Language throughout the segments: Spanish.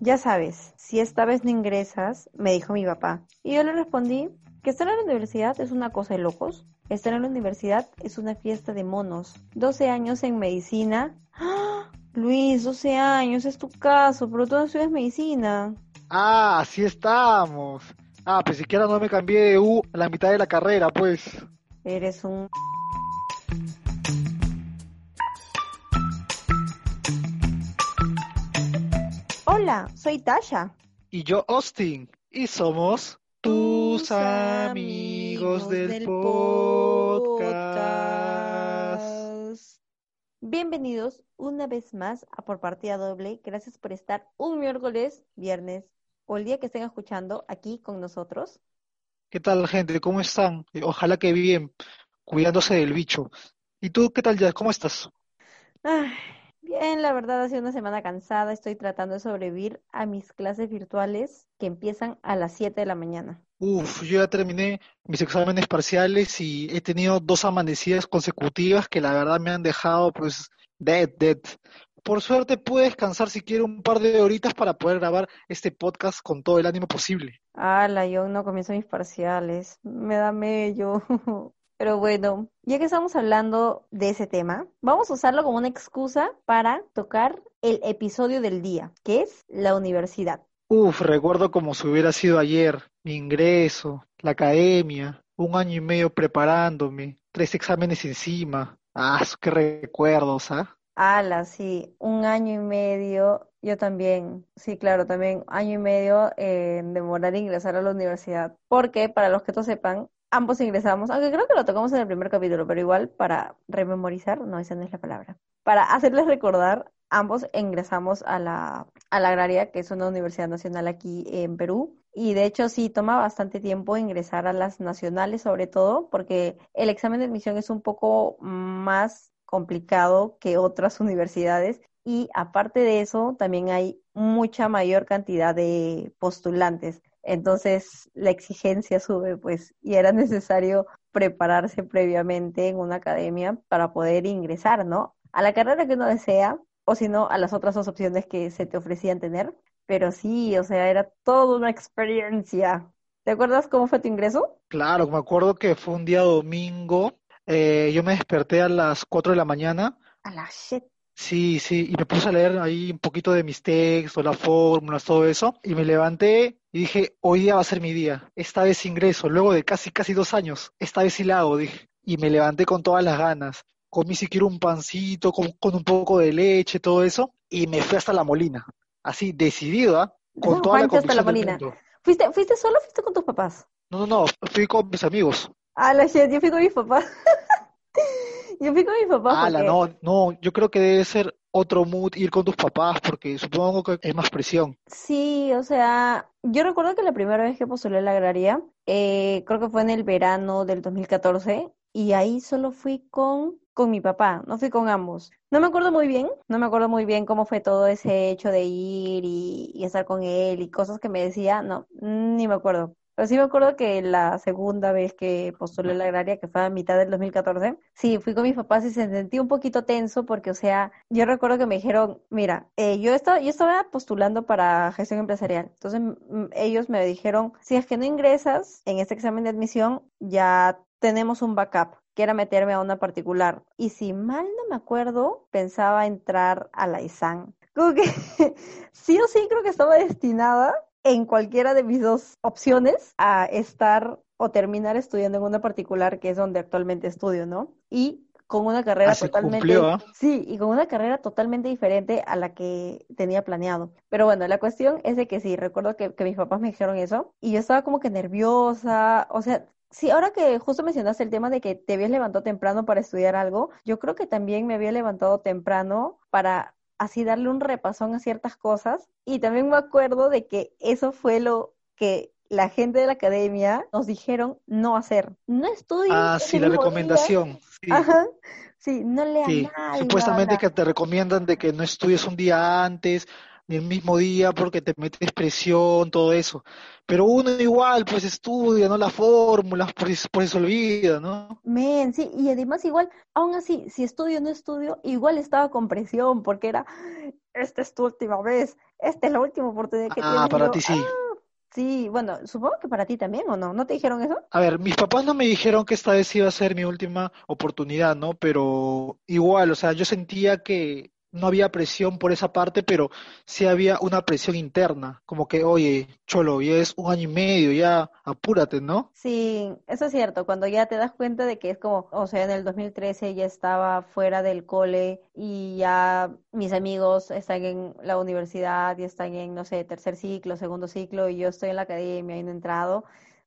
ya sabes, si esta vez no ingresas, me dijo mi papá. Y yo le respondí que estar en la universidad es una cosa de locos. Estar en la universidad es una fiesta de monos. 12 años en medicina. ¡Ah! Luis, 12 años, es tu caso, pero tú no estudias medicina. Ah, así estamos. Ah, pues siquiera no me cambié de U a la mitad de la carrera, pues. Eres un... Hola, soy Tasha. Y yo, Austin. Y somos tus amigos del podcast. Bienvenidos una vez más a Por Partida Doble. Gracias por estar un miércoles, viernes o el día que estén escuchando aquí con nosotros. ¿Qué tal, gente? ¿Cómo están? Ojalá que bien, cuidándose del bicho. ¿Y tú qué tal ya? ¿Cómo estás? Ay, bien, la verdad ha sido una semana cansada. Estoy tratando de sobrevivir a mis clases virtuales que empiezan a las 7 de la mañana. Uf, yo ya terminé mis exámenes parciales y he tenido dos amanecidas consecutivas que la verdad me han dejado pues dead, dead. Por suerte pude descansar si quiero un par de horitas para poder grabar este podcast con todo el ánimo posible. Ala, yo no comienzo mis parciales. Me da mello. Pero bueno, ya que estamos hablando de ese tema, vamos a usarlo como una excusa para tocar el episodio del día, que es la universidad. Uf, recuerdo como si hubiera sido ayer, mi ingreso, la academia, un año y medio preparándome, tres exámenes encima. Ah, qué recuerdos, ¿ah? Ala, sí, un año y medio, yo también, sí, claro, también año y medio en demorar en ingresar a la universidad, porque para los que no sepan, ambos ingresamos, aunque creo que lo tocamos en el primer capítulo, pero igual para rememorizar, no, esa no es la palabra, para hacerles recordar, ambos ingresamos a la, a la Agraria, que es una universidad nacional aquí en Perú, y de hecho sí toma bastante tiempo ingresar a las nacionales, sobre todo, porque el examen de admisión es un poco más complicado que otras universidades y aparte de eso también hay mucha mayor cantidad de postulantes. Entonces la exigencia sube, pues, y era necesario prepararse previamente en una academia para poder ingresar, ¿no? A la carrera que uno desea, o si no, a las otras dos opciones que se te ofrecían tener. Pero sí, o sea, era toda una experiencia. ¿Te acuerdas cómo fue tu ingreso? Claro, me acuerdo que fue un día domingo eh, yo me desperté a las 4 de la mañana. A las shit. Sí, sí, y me puse a leer ahí un poquito de mis textos, las fórmulas, todo eso, y me levanté y dije, hoy día va a ser mi día, esta vez ingreso, luego de casi, casi dos años, esta vez sí la hago, dije, y me levanté con todas las ganas, comí siquiera un pancito, con, un poco de leche, todo eso, y me fui hasta la molina, así, decidida, con toda la hasta la molina. ¿Fuiste, ¿Fuiste solo o fuiste con tus papás? No, no, no, fui con mis amigos. Ah, la shit, yo fui con mis papás. yo fui con mis papás. Ah, no, no, yo creo que debe ser otro mood ir con tus papás porque supongo que es más presión. Sí, o sea, yo recuerdo que la primera vez que postulé la agraria, eh, creo que fue en el verano del 2014 y ahí solo fui con con mi papá, no fui con ambos. No me acuerdo muy bien, no me acuerdo muy bien cómo fue todo ese hecho de ir y, y estar con él y cosas que me decía, no, ni me acuerdo. Pero sí me acuerdo que la segunda vez que postulé la agraria, que fue a mitad del 2014, sí, fui con mis papás y se sentí un poquito tenso porque, o sea, yo recuerdo que me dijeron, mira, eh, yo, estaba, yo estaba postulando para gestión empresarial. Entonces ellos me dijeron, si es que no ingresas en este examen de admisión, ya tenemos un backup que era meterme a una particular. Y si mal no me acuerdo, pensaba entrar a la ISAN. Como que sí o sí creo que estaba destinada en cualquiera de mis dos opciones a estar o terminar estudiando en una particular que es donde actualmente estudio, ¿no? Y con una carrera ah, totalmente sí y con una carrera totalmente diferente a la que tenía planeado. Pero bueno la cuestión es de que sí recuerdo que, que mis papás me dijeron eso y yo estaba como que nerviosa. O sea Sí, ahora que justo mencionaste el tema de que te habías levantado temprano para estudiar algo, yo creo que también me había levantado temprano para así darle un repasón a ciertas cosas. Y también me acuerdo de que eso fue lo que la gente de la academia nos dijeron no hacer. No estudien. Ah, sí, la recomendación. Sí. Ajá. Sí, no lean sí. nada. Supuestamente que te recomiendan de que no estudies un día antes, el mismo día porque te metes presión, todo eso. Pero uno igual, pues estudia, ¿no? Las fórmulas, por eso, por eso olvida, ¿no? Men, sí, y además igual, aún así, si estudio o no estudio, igual estaba con presión, porque era, esta es tu última vez, esta es la última oportunidad que tienes. Ah, para yo, ti sí. "Ah". Sí, bueno, supongo que para ti también, ¿o no? ¿No te dijeron eso? A ver, mis papás no me dijeron que esta vez iba a ser mi última oportunidad, ¿no? Pero igual, o sea, yo sentía que no había presión por esa parte, pero sí había una presión interna, como que, oye, Cholo, ya es un año y medio, ya apúrate, ¿no? Sí, eso es cierto, cuando ya te das cuenta de que es como, o sea, en el 2013 ya estaba fuera del cole y ya mis amigos están en la universidad y están en, no sé, tercer ciclo, segundo ciclo y yo estoy en la academia y no he entrado.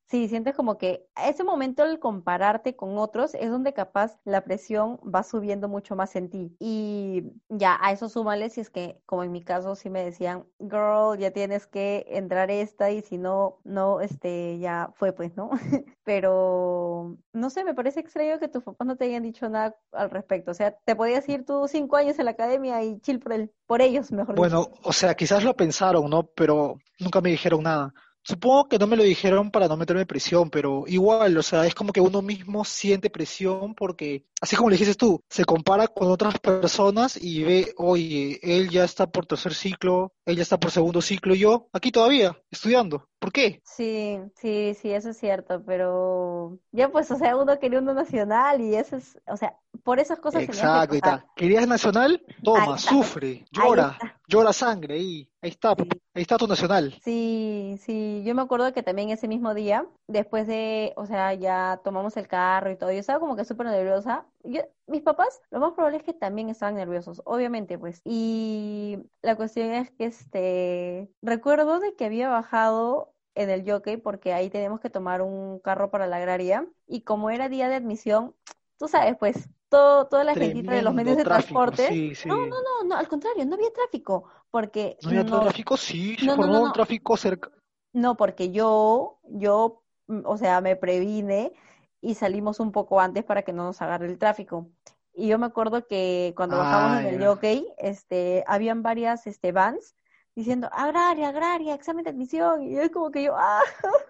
Sí, sientes como que a ese momento al compararte con otros es donde capaz la presión va subiendo mucho más en ti. Y ya a eso súmale si es que, como en mi caso, sí me decían, girl, ya tienes que entrar esta y si no, no, este, ya fue pues, ¿no? Pero, no sé, me parece extraño que tus papás no te hayan dicho nada al respecto. O sea, te podías ir tú cinco años en la academia y chill por el, por ellos, mejor dicho. Bueno, o sea, quizás lo pensaron, ¿no? Pero nunca me dijeron nada. Supongo que no me lo dijeron para no meterme presión, pero igual, o sea, es como que uno mismo siente presión porque, así como le dijiste tú, se compara con otras personas y ve, oye, él ya está por tercer ciclo, él ya está por segundo ciclo, y yo aquí todavía, estudiando. ¿Por qué? Sí, sí, sí, eso es cierto, pero ya pues, o sea, uno quería uno nacional y eso es, o sea, por esas cosas que Exacto, pasar. está. ¿Querías nacional? Toma, sufre, llora, llora sangre, ahí, ahí está, Sí. ahí está tu nacional. Sí, sí, yo me acuerdo que también ese mismo día, después de, o sea, ya tomamos el carro y todo, yo estaba como que súper nerviosa. Yo, mis papás, lo más probable es que también estaban nerviosos, obviamente, pues. Y la cuestión es que, este, recuerdo de que había bajado en el jockey porque ahí tenemos que tomar un carro para la agraria y como era día de admisión, tú sabes, pues, todo, toda la gentita de los medios de tráfico, transporte. sí, sí. No, no, no, no, al contrario, no había tráfico, porque ¿No había nos, tráfico? Sí, se no, no, no, formó un no, tráfico cerca. no, porque yo, yo, o sea, me previne y salimos un poco antes para que no nos agarre el tráfico. Y yo me acuerdo que cuando bajamos Ah, en el jockey, este, habían varias, este, vans diciendo, agraria, agraria, examen de admisión. Y es como que yo, ¡ah,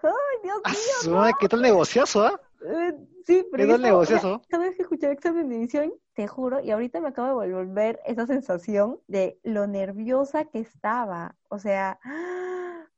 ay, Dios Ah, mío, no! ¿qué tal negociazo, ah? Eh, sí, pero ¿Qué tal negociazo? cada vez que escuchaba examen de admisión, te juro, y ahorita me acabo de volver esa sensación de lo nerviosa que estaba. O sea,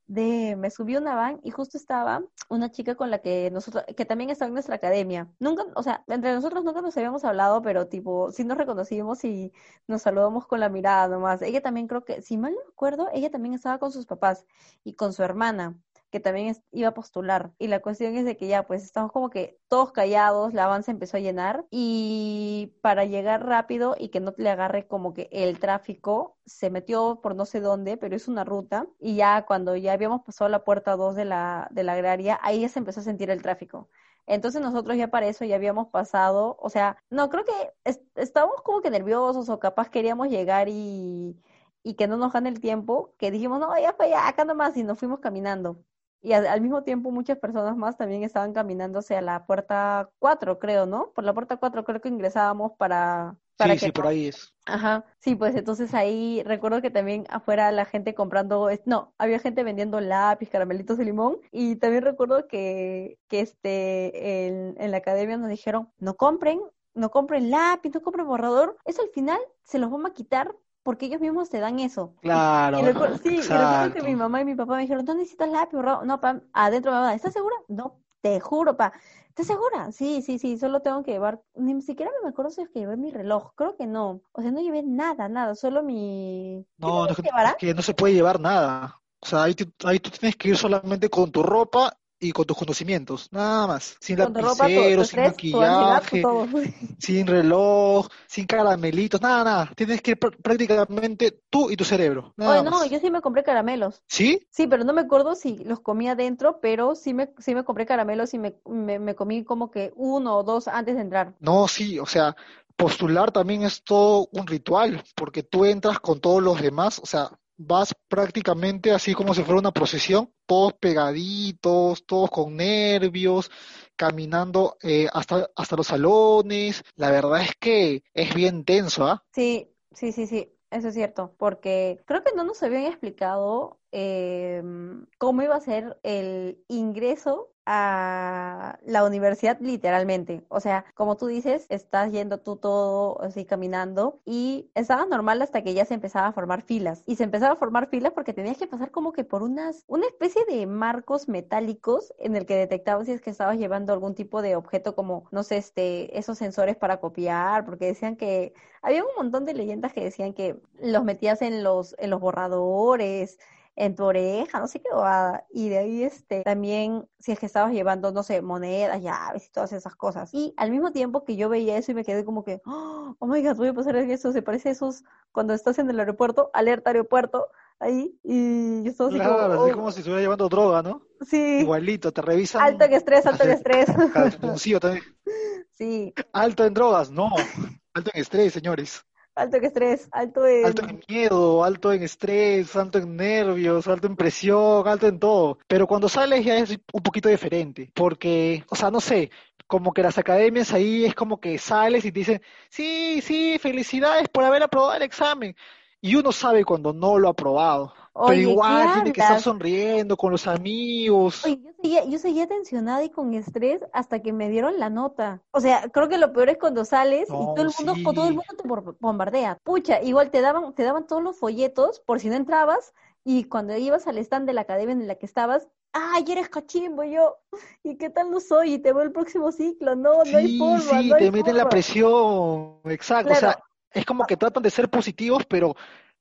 de me subí a una van y justo estaba una chica con la que nosotros, que también estaba en nuestra academia. Nunca, o sea, entre nosotros nunca nos habíamos hablado, pero tipo, sí nos reconocimos y nos saludamos con la mirada nomás. Ella también creo que, si mal no recuerdo, ella también estaba con sus papás y con su hermana que también iba a postular. Y la cuestión es de que ya, pues estamos como que todos callados, la van se empezó a llenar y para llegar rápido y que no le agarre como que el tráfico, se metió por no sé dónde, pero es una ruta y ya cuando ya habíamos pasado la puerta 2 de la, de la agraria, ahí ya se empezó a sentir el tráfico. Entonces nosotros ya para eso ya habíamos pasado, o sea, no, creo que es- estábamos como que nerviosos o capaz queríamos llegar y, y que no nos gane el tiempo, que dijimos, no, ya fue ya, acá nomás, y nos fuimos caminando. Y al, al mismo tiempo muchas personas más también estaban caminando hacia la puerta 4, creo, ¿no? Por la puerta 4 creo que ingresábamos para, para Sí, que sí, por ahí es. Ajá, sí, pues entonces ahí recuerdo que también afuera la gente comprando, no, había gente vendiendo lápiz, caramelitos de limón y también recuerdo que, que este, en, en la academia nos dijeron, no compren, no compren lápiz, no compren borrador, eso al final se los vamos a quitar porque ellos mismos te dan eso. Claro, y recuerdo, sí, y recuerdo que mi mamá y mi papá me dijeron, no necesitas lápiz, no, pa, adentro me van a dar, ¿estás segura? No, te juro, pa. ¿Estás segura? Sí, sí, sí, solo tengo que llevar, ni siquiera me acuerdo si es que llevé mi reloj, creo que no. O sea, no llevé nada, nada, solo mi... ¿Qué No, no, es que llevar, es ah? que no se puede llevar nada. O sea, ahí, ahí tú tienes que ir solamente con tu ropa y con tus conocimientos, nada más. Sin lapicero, sin maquillaje, sin reloj, sin caramelitos, nada, nada. Tienes que ir pr- prácticamente tú y tu cerebro, Oye, nada no, más. yo sí me compré caramelos. ¿Sí? Sí, pero no me acuerdo si los comí adentro, pero sí me, sí me compré caramelos y me, me, me comí como que uno o dos antes de entrar. No, sí, o sea, postular también es todo un ritual, porque tú entras con todos los demás, o sea, vas prácticamente así como si fuera una procesión, todos pegaditos, todos con nervios, caminando eh, hasta, hasta los salones. La verdad es que es bien tenso, ¿ah? Sí, sí, sí, sí. eso es cierto, porque creo que no nos habían explicado em, cómo iba a ser el ingreso a la universidad literalmente. O sea, como tú dices, estás yendo tú todo así caminando y estaba normal hasta que ya se empezaba a formar filas. Y se empezaba a formar filas porque tenías que pasar como que por unas, una especie de marcos metálicos en el que detectabas si es que estabas llevando algún tipo de objeto como, no sé, este, esos sensores para copiar, porque decían que había un montón de leyendas que decían que los metías en los, en los borradores, en tu oreja, no sé qué bobada. Y de ahí, este, también, si es que estabas llevando, no sé, monedas, llaves y todas esas cosas. Y al mismo tiempo que yo veía eso y me quedé como que, oh my god, voy a pasar eso, se parece a esos cuando estás en el aeropuerto, alerta aeropuerto, ahí, y yo estaba así Claro, como, así oh, como si estuviera llevando droga, ¿no? sí, Igualito, te revisan. alto en estrés, alto en estrés. También. sí, Alto en drogas, no. Alto en estrés, señores. Alto en estrés, alto en... Miedo, alto en estrés, alto en nervios, alto en presión, alto en todo. Pero cuando sales ya es un poquito diferente, porque, o sea, no sé, como que las academias ahí es como que sales y te dicen, sí, sí, felicidades por haber aprobado el examen. Y uno sabe cuando no lo ha aprobado. Pero Oye, ¿qué igual tiene que estar sonriendo con los amigos. Oye, yo seguía, yo seguía tensionada y con estrés hasta que me dieron la nota. O sea, creo que lo peor es cuando sales y todo No, el mundo, sí. todo el mundo te bombardea. Pucha, igual te daban, te daban todos los folletos por si no entrabas y cuando ibas al stand de la academia en la que estabas, ¡ay, eres cachimbo! Yo, ¿y qué tal no soy? Y te veo el próximo ciclo. No, no hay Sí, forma, sí, no hay te meten la forma. presión, exacto. O Claro, sea, es como que tratan de ser positivos, pero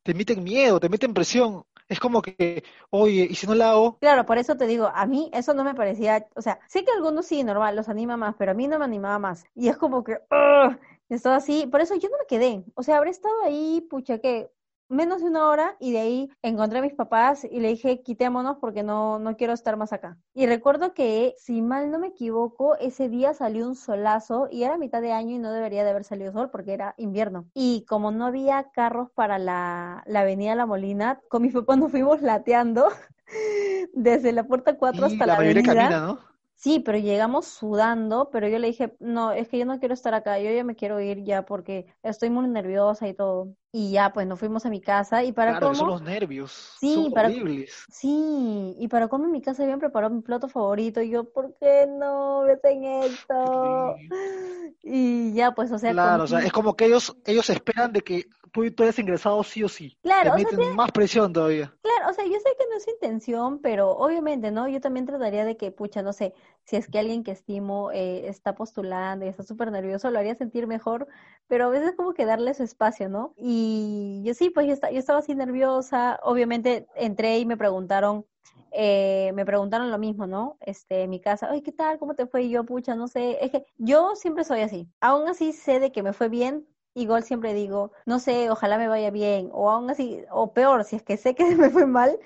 te meten miedo, te meten presión. Es como que, oye, ¿y si no la hago? Claro, por eso te digo, a mí eso no me parecía, o sea, sé que algunos sí, normal, los anima más, pero a mí no me animaba más. Y es como que, ugh, estaba así, por eso yo no me quedé. O sea, habré estado ahí, pucha, que menos de una hora y de ahí encontré a mis papás y le dije, quitémonos porque no, no quiero estar más acá. Y recuerdo que, si mal no me equivoco, ese día salió un solazo y era mitad de año y no debería de haber salido sol porque era invierno. Y como no había carros para la, la avenida La Molina, con mis papás nos fuimos lateando desde la puerta 4 Y hasta la la avenida. camina, ¿no? Sí, pero llegamos sudando, pero yo le dije, no, es que yo no quiero estar acá, yo ya me quiero ir ya porque estoy muy nerviosa y todo. Y ya, pues nos fuimos a mi casa y para Claro, que son cómo, los nervios, sí, son para, horribles. sí, y para cómo en mi casa habían preparado mi plato favorito y yo, ¿por qué no me hacen esto? Sí. Y ya, pues, o sea, Claro, o sea, es como que ellos, ellos esperan de que tú, tú hayas ingresado sí o sí. Te claro, o sea, meten más presión todavía. Claro, o sea, yo sé que no es intención, pero obviamente, ¿no? Yo también trataría de que, pucha, no sé, si es que alguien que estimo eh, está postulando y está súper nervioso, lo haría sentir mejor, pero a veces como que darle su espacio, ¿no? Y yo sí, pues yo, esta- yo estaba así nerviosa, obviamente entré y me preguntaron, eh, me preguntaron lo mismo, ¿no? Este, en mi casa, oye, ¿qué tal? ¿Cómo te fue? Yo, pucha, no sé, es que yo siempre soy así, aún así sé de que me fue bien. Igual siempre digo, no sé, ojalá me vaya bien, o aún así, o peor, si es que sé que me fue mal,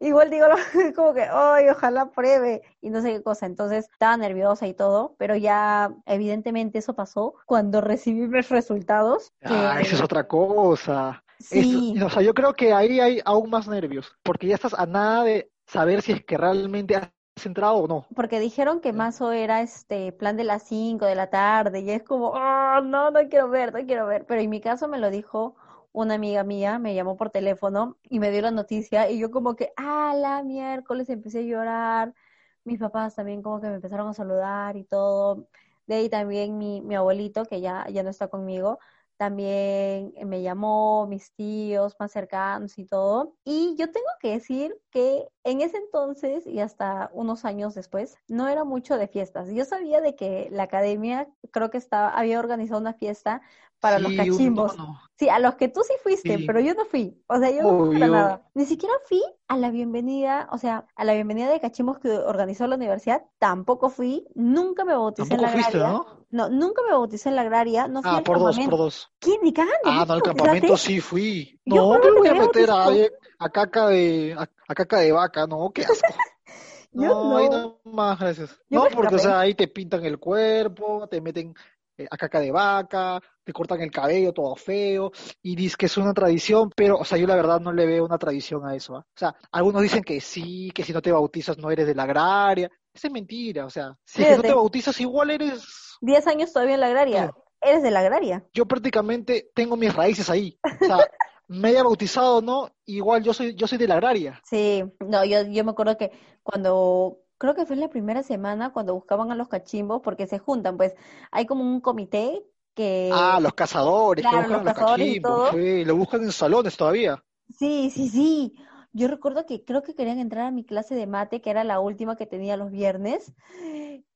igual digo como que, ay, ojalá pruebe, y no sé qué cosa. Entonces estaba nerviosa y todo, pero ya evidentemente eso pasó cuando recibí mis resultados, Ah, esa es otra cosa. Sí, o sea, yo creo que ahí hay aún más nervios, porque ya estás a nada de saber si es que realmente has entrado o no. porque dijeron que mazo era este plan de las 5 de la tarde, y es como, oh, no, no quiero ver, no quiero ver. Pero en mi caso me lo dijo una amiga mía, me llamó por teléfono y me dio la noticia, y yo como que, ah, la miércoles empecé a llorar. Mis papás también como que me empezaron a saludar y todo. De ahí también mi, mi abuelito, que ya, ya no está conmigo, también me llamó, mis tíos más cercanos y todo. Y yo tengo que decir que en ese entonces y hasta unos años después, no era mucho de fiestas. Yo sabía de que la academia creo que estaba, había organizado una fiesta para los Sí, un cachimbos. Sí, a los que tú sí fuiste, Sí, pero yo no fui. O sea, yo no fui para obvio. nada. Ni siquiera fui a la bienvenida, o sea, a la bienvenida de cachimbos que organizó la universidad, tampoco fui. Nunca me bauticé en la fuiste, agraria. ¿no? No, nunca me bauticé en la agraria, no fui Ah, al por dos, por campamento. dos. ¿Quién? Ni cagando, ¿no Ah, no, al campamento sí fui. Yo No, juraba pero que voy me a meter a, a caca de a, a caca de vaca, no, qué asco. Yo No, ahí no, no más, gracias. yo No, me porque, o sea, ahí te pintan el cuerpo, te meten eh, a caca de vaca, te cortan el cabello todo feo, y dices que es una tradición, pero, o sea, yo la verdad no le veo una tradición a eso, ¿ah? O sea, algunos dicen que sí, que si no te bautizas no eres de la agraria. Esa es mentira, o sea, si no te bautizas igual eres 10 años todavía en la agraria. Eres de la agraria. Yo prácticamente tengo mis raíces ahí. O sea, me haya bautizado o no, igual yo soy, yo soy de la agraria. Sí, no, yo, yo me acuerdo que cuando, creo que fue en la primera semana cuando buscaban a los cachimbos, porque se juntan, pues hay como un comité que... Ah, los cazadores, que Claro, buscan los los cazadores y cachimbos, sí, lo buscan en salones todavía. Sí, sí, sí. Yo recuerdo que creo que querían entrar a mi clase de mate, que era la última que tenía los viernes,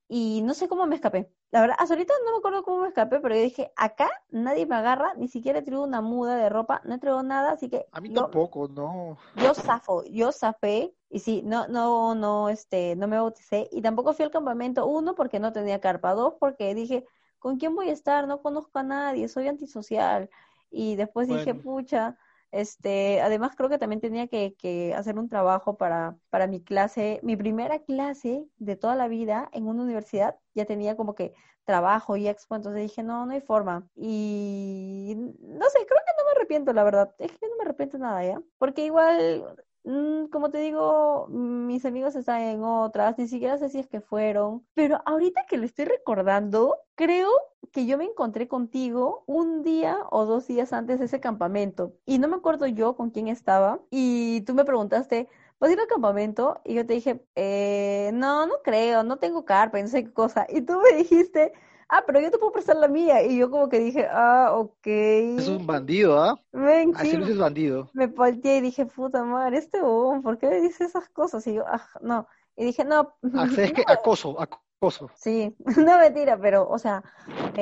y no sé cómo me escapé. La verdad, hasta ahorita no me acuerdo cómo me escapé, pero yo dije, acá nadie me agarra, ni siquiera traigo una muda de ropa, no traigo nada, así que A mí yo, tampoco, no. yo zafo, yo zafé, y sí, no, no, no, este, no me bauticé, y tampoco fui al campamento, uno, porque no tenía carpa, dos, porque dije, ¿con quién voy a estar? No conozco a nadie, soy antisocial, y después dije, pucha, este, además creo que también tenía que, que hacer un trabajo para, para mi clase, mi primera clase de toda la vida en una universidad, ya tenía como que trabajo y expo, entonces dije, no, no hay forma. Y no sé, creo que no me arrepiento, la verdad. Es que no me arrepiento nada, ¿ya? Porque igual, como te digo, mis amigos están en otras, ni siquiera sé si es que fueron, pero ahorita que lo estoy recordando, creo que yo me encontré contigo un día o dos días antes de ese campamento y no me acuerdo yo con quién estaba y tú me preguntaste, ¿vas a ir al campamento? Y yo te dije, eh, no, no creo, no tengo carpa no sé qué cosa. Y tú me dijiste, ah, pero yo te puedo prestar la mía. Y yo como que dije, ah, ok. es un bandido, ¿ah? Ven, Así es bandido. me volteé y dije, puta madre, este huevón, ¿por qué me dice esas cosas? Y yo, ah, no. Y dije, no, Ah, ¿Sabes qué? Acoso, acoso. sí, no mentira, pero, o sea,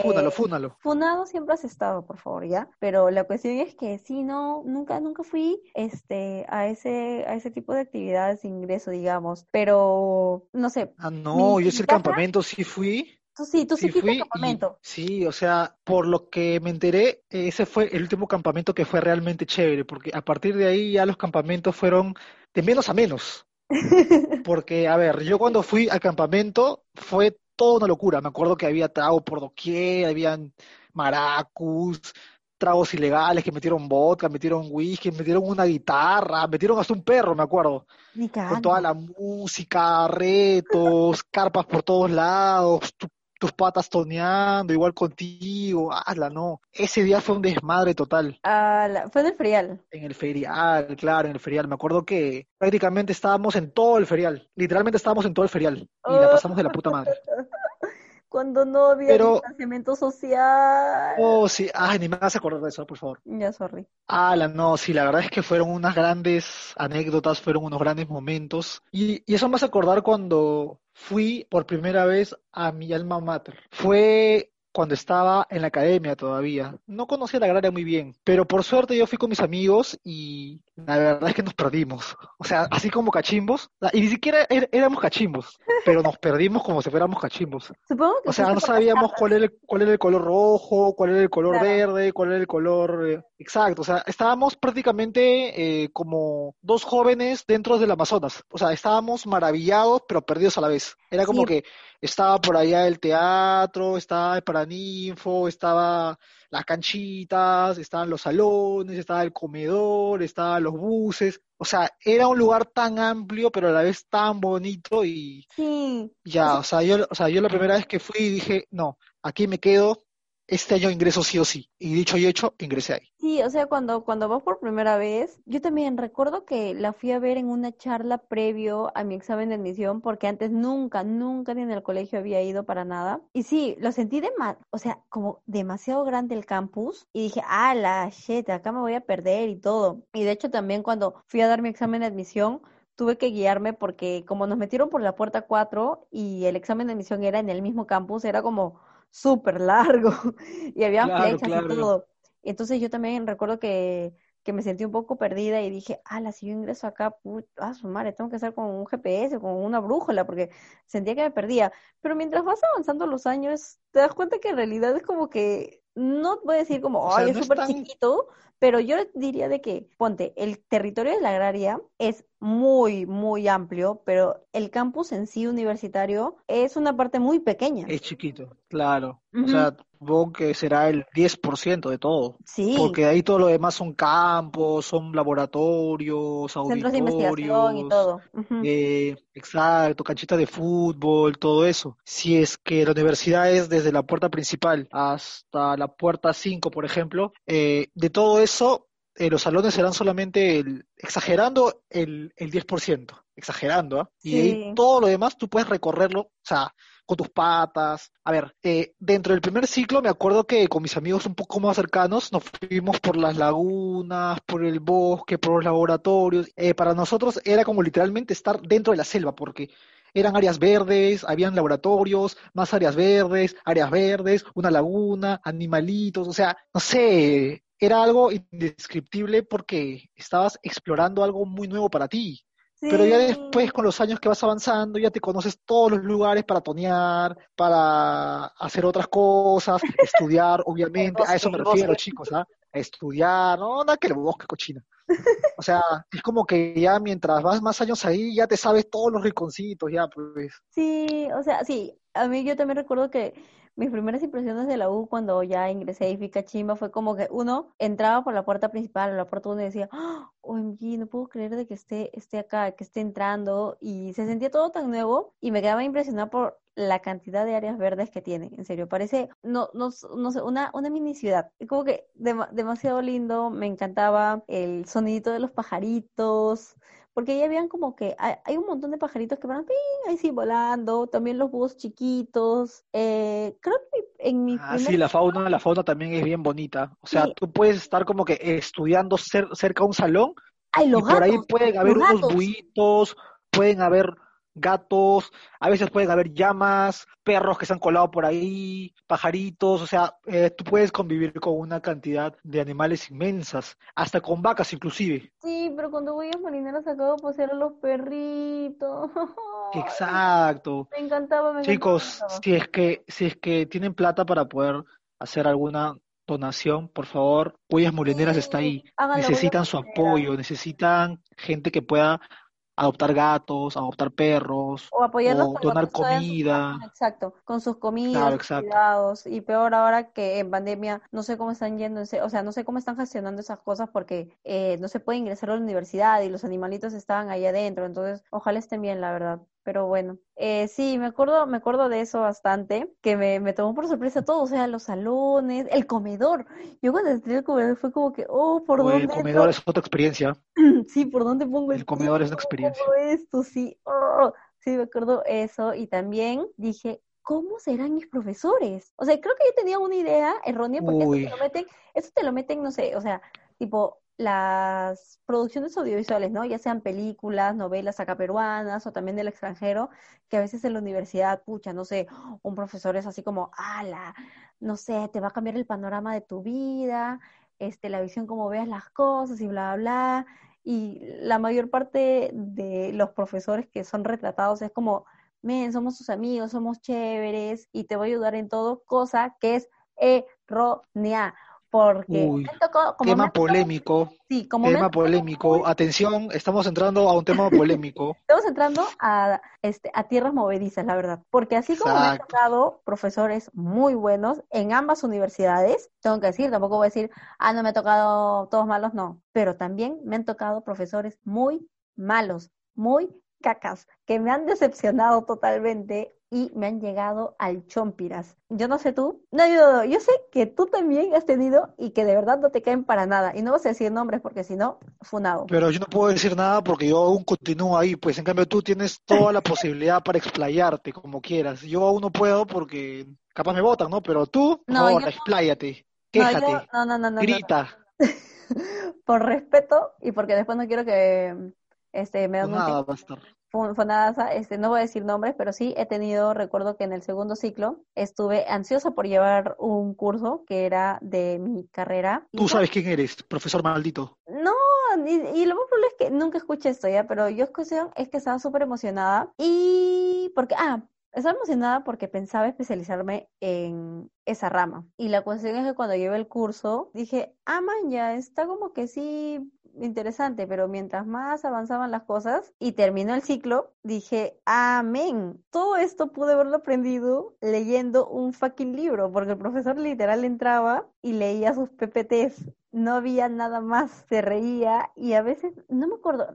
Fúnalo, eh, fúnalo. funado siempre has estado, por favor, ¿ya? Pero la cuestión es que sí, no, nunca, nunca fui, este, a ese, a ese tipo de actividades de ingreso, digamos, pero, no sé, Ah, no, yo mi el casa, campamento sí fui, tú sí, tú sí sí fuiste al y campamento. sí, o sea, por lo que me enteré, ese fue el último campamento que fue realmente chévere, porque a partir de ahí ya los campamentos fueron de menos a menos. Porque, a ver, yo cuando fui al campamento fue toda una locura. Me acuerdo que había trago por doquier, habían maracus, tragos ilegales que metieron vodka, metieron whisky, metieron una guitarra, metieron hasta un perro, me acuerdo, con toda la música, retos, carpas por todos lados, tus patas toneando, igual contigo, hazla, no. Ese día fue un desmadre total. Ah, la- fue en el ferial. En el ferial, claro, en el ferial. Me acuerdo que prácticamente estábamos en todo el ferial. Literalmente estábamos en todo el ferial. Y la pasamos de la puta madre. cuando no había Pero, distanciamiento social. oh, sí, ay, ni me vas a acordar de eso, por favor. Ya, sorry. Ah, la no, sí, la verdad es que fueron unas grandes anécdotas, fueron unos grandes momentos. Y, y eso me hace acordar cuando fui por primera vez a mi alma mater. Fue cuando estaba en la academia todavía. No conocía la agraria muy bien, pero por suerte yo fui con mis amigos y la verdad es que nos perdimos. O sea, así como cachimbos, y ni siquiera er- éramos cachimbos, pero nos perdimos como si fuéramos cachimbos. Supongo que O sea, no sabíamos cuál era el, cuál era el color rojo, cuál era el color Claro. verde, cuál era el color eh, exacto. O sea, estábamos prácticamente eh, como dos jóvenes dentro del Amazonas. O sea, estábamos maravillados, pero perdidos a la vez. Era como Sí, que estaba por allá el teatro, estaba el Paraninfo, estaba las canchitas, estaban los salones, estaba el comedor, estaban los buses. O sea, era un lugar tan amplio, pero a la vez tan bonito y sí. ya, o sea, yo, o sea, yo la primera vez que fui dije, no, aquí me quedo, este año ingreso sí o sí. Y dicho y hecho, ingresé ahí. sí, o sea, cuando, cuando vas por primera vez, yo también recuerdo que la fui a ver en una charla previo a mi examen de admisión, porque antes nunca, nunca ni en el colegio había ido para nada. Y sí, lo sentí de o sea, como demasiado grande el campus, y dije, ah, la shit, acá me voy a perder y todo. Y de hecho también cuando fui a dar mi examen de admisión, tuve que guiarme porque como nos metieron por la puerta 4 y el examen de admisión era en el mismo campus, era como súper largo y habían Claro, flechas y todo. Entonces yo también recuerdo que, que me sentí un poco perdida y dije, ala, si yo ingreso acá, put, ah, su madre, tengo que estar con un GPS, con una brújula, porque sentía que me perdía. Pero mientras vas avanzando los años, te das cuenta que en realidad es como que, no voy a decir como, O sea, ay, es no es súper tan, chiquito, pero yo diría de que, ponte, el territorio de la agraria es muy, muy amplio, pero el campus en sí universitario es una parte muy pequeña. es chiquito, claro. O sea, supongo que será el 10% de todo. Sí, Porque ahí todo lo demás son campos, son laboratorios, centros de investigación y auditorios, todo. Eh, exacto, canchitas de fútbol, todo eso. Si es que la universidad es desde la puerta principal hasta la puerta 5, por ejemplo, eh, de todo eso eh, los salones eran solamente, el, exagerando, el, el 10%, exagerando, ¿ah? Y ahí todo lo demás tú puedes recorrerlo, o sea, con tus patas. A ver, eh, dentro del primer ciclo me acuerdo que con mis amigos un poco más cercanos nos fuimos por las lagunas, por el bosque, por los laboratorios. Eh, para nosotros era como literalmente estar dentro de la selva, porque eran áreas verdes, habían laboratorios, más áreas verdes, áreas verdes, una laguna, animalitos, o sea, no sé, era algo indescriptible porque estabas explorando algo muy nuevo para ti. Pero ya después, con los años que vas avanzando, ya te conoces todos los lugares para tonear, para hacer otras cosas, estudiar, obviamente. A eso me refiero, chicos, ¿ah? A estudiar, no, nada que el bosque cochina. O sea, es como que ya mientras vas más años ahí, ya te sabes todos los rinconcitos, ya, pues. Sí, o sea, sí, a mí yo también recuerdo que mis primeras impresiones de la U cuando ya ingresé y fui cachimba fue como que uno entraba por la puerta principal o la puerta uno y decía, ¡Ah! OMG, no puedo creer de que esté, esté acá, que esté entrando y se sentía todo tan nuevo y me quedaba impresionada por la cantidad de áreas verdes que tiene, en serio, parece, no, no, no sé, una, una mini ciudad, como que dema- demasiado lindo, me encantaba el sonidito de los pajaritos, porque ahí habían como que, hay, hay un montón de pajaritos que van ahí sí volando, también los búhos chiquitos. Eh, creo que en mi Ah, sí, la fauna, la fauna también es bien bonita. O sea, sí, tú puedes estar como que estudiando cer- cerca de un salón ¡ay, y los por ahí pueden haber unos buitos, pueden haber gatos, a veces pueden haber llamas, perros que se han colado por ahí, pajaritos, o sea, eh, tú puedes convivir con una cantidad de animales inmensas, hasta con vacas inclusive. Sí, pero cuando voy a marineras acabo de pasear a los perritos. Exacto. me encantaba, me Chicos, encantaba. si es que, si es que tienen plata para poder hacer alguna donación, por favor, Huellas Molineras está ahí. háganlo, Necesitan su apoyo, necesitan gente que pueda adoptar gatos, adoptar perros O apoyarlos donar sus, comida. exacto, con sus comidas, Claro, cuidados, y peor ahora que en pandemia no sé cómo están yendo, en se- o sea, no sé cómo están gestionando esas cosas porque eh, no se puede ingresar a la universidad y los animalitos estaban ahí adentro, entonces ojalá estén bien, la verdad. Pero bueno, eh, sí, me acuerdo, me acuerdo de eso bastante, que me, me tomó por sorpresa todo, o sea, los salones, el comedor. Yo cuando entré al comedor fue como que, oh, ¿por O el dónde comedor entro? es otra experiencia. Sí, ¿por dónde pongo El el comedor es una ¿Cómo experiencia. pongo esto? Sí, oh, sí, me acuerdo eso. Y también dije, ¿cómo serán mis profesores? O sea, creo que yo tenía una idea errónea porque esto te lo meten, esto te lo meten, no sé, o sea, tipo las producciones audiovisuales, ¿no? Ya sean películas, novelas acá peruanas o también del extranjero, que a veces en la universidad, pucha, no sé, un profesor es así como, ala, no sé, te va a cambiar el panorama de tu vida, este, la visión como veas las cosas y bla, bla, bla. Y la mayor parte de los profesores que son retratados es como, men, somos tus amigos, somos chéveres y te voy a ayudar en todo, cosa que es errónea, porque uy. tocó, como Tema polémico, sí, como tema polémico. Atención, estamos entrando a un tema polémico. Estamos entrando a, este, a tierras movedizas, la verdad, porque así como me han tocado profesores muy buenos en ambas universidades, tengo que decir, tampoco voy a decir, ah, no me ha tocado todos malos, no, pero también me han tocado profesores muy malos, muy cacas, que me han decepcionado totalmente y me han llegado al chompiras. Yo no sé tú, no, yo, yo sé que tú también has tenido y que de verdad no te caen para nada, y no vas a decir nombres porque si no, funado. Pero yo no puedo decir nada porque yo aún continúo ahí, pues en cambio tú tienes toda la posibilidad para explayarte como quieras. Yo aún no puedo porque capaz me votan, ¿no? Pero tú, No, favor, expláyate, No, yo, quéjate, no, no, grita. Por respeto y porque después no quiero que este, me Pues denuncien nada, Fonadasa, este, no voy a decir nombres, pero sí he tenido, recuerdo que en el segundo ciclo estuve ansiosa por llevar un curso que era de mi carrera. Tú sabes quién eres, profesor maldito. no, y, y lo más probable es que nunca escuché esto ya, pero yo cuestión es que estaba súper emocionada y porque, ah, estaba emocionada porque pensaba especializarme en esa rama. Y la cuestión es que cuando llevé el curso, dije, ah, man, ya está como que sí interesante, pero mientras más avanzaban las cosas y terminó el ciclo, dije, amén, todo esto pude haberlo aprendido leyendo un fucking libro, porque el profesor literal entraba y leía sus PPTs no había nada más, se reía y a veces, no me acuerdo,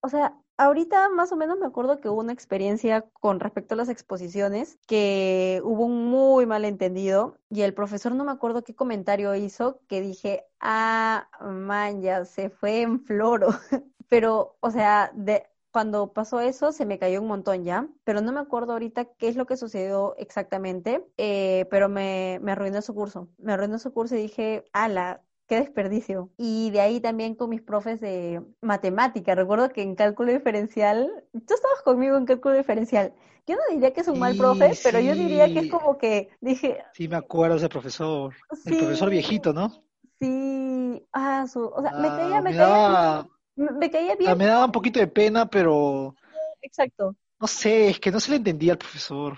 o sea, ahorita más o menos me acuerdo que hubo una experiencia con respecto a las exposiciones, que hubo un muy malentendido y el profesor no me acuerdo qué comentario hizo, que dije, ah, man, ya se fue en floro. Pero, o sea, de, cuando pasó eso se me cayó un montón ya, pero no me acuerdo ahorita qué es lo que sucedió exactamente, eh, pero me, me arruinó su curso. Me arruinó su curso y dije, ala, qué desperdicio. Y de ahí también con mis profes de matemática. Recuerdo que en cálculo diferencial, tú estabas conmigo en cálculo diferencial. Yo no diría que es un mal profe, pero yo diría que es como que dije... Sí, me acuerdo ese profesor. El profesor viejito, ¿no? Sí, ah, su, o sea, me ah, caía, me, caía, me caía bien. Me daba un poquito de pena, pero... Exacto. No sé, es que no se le entendía al profesor.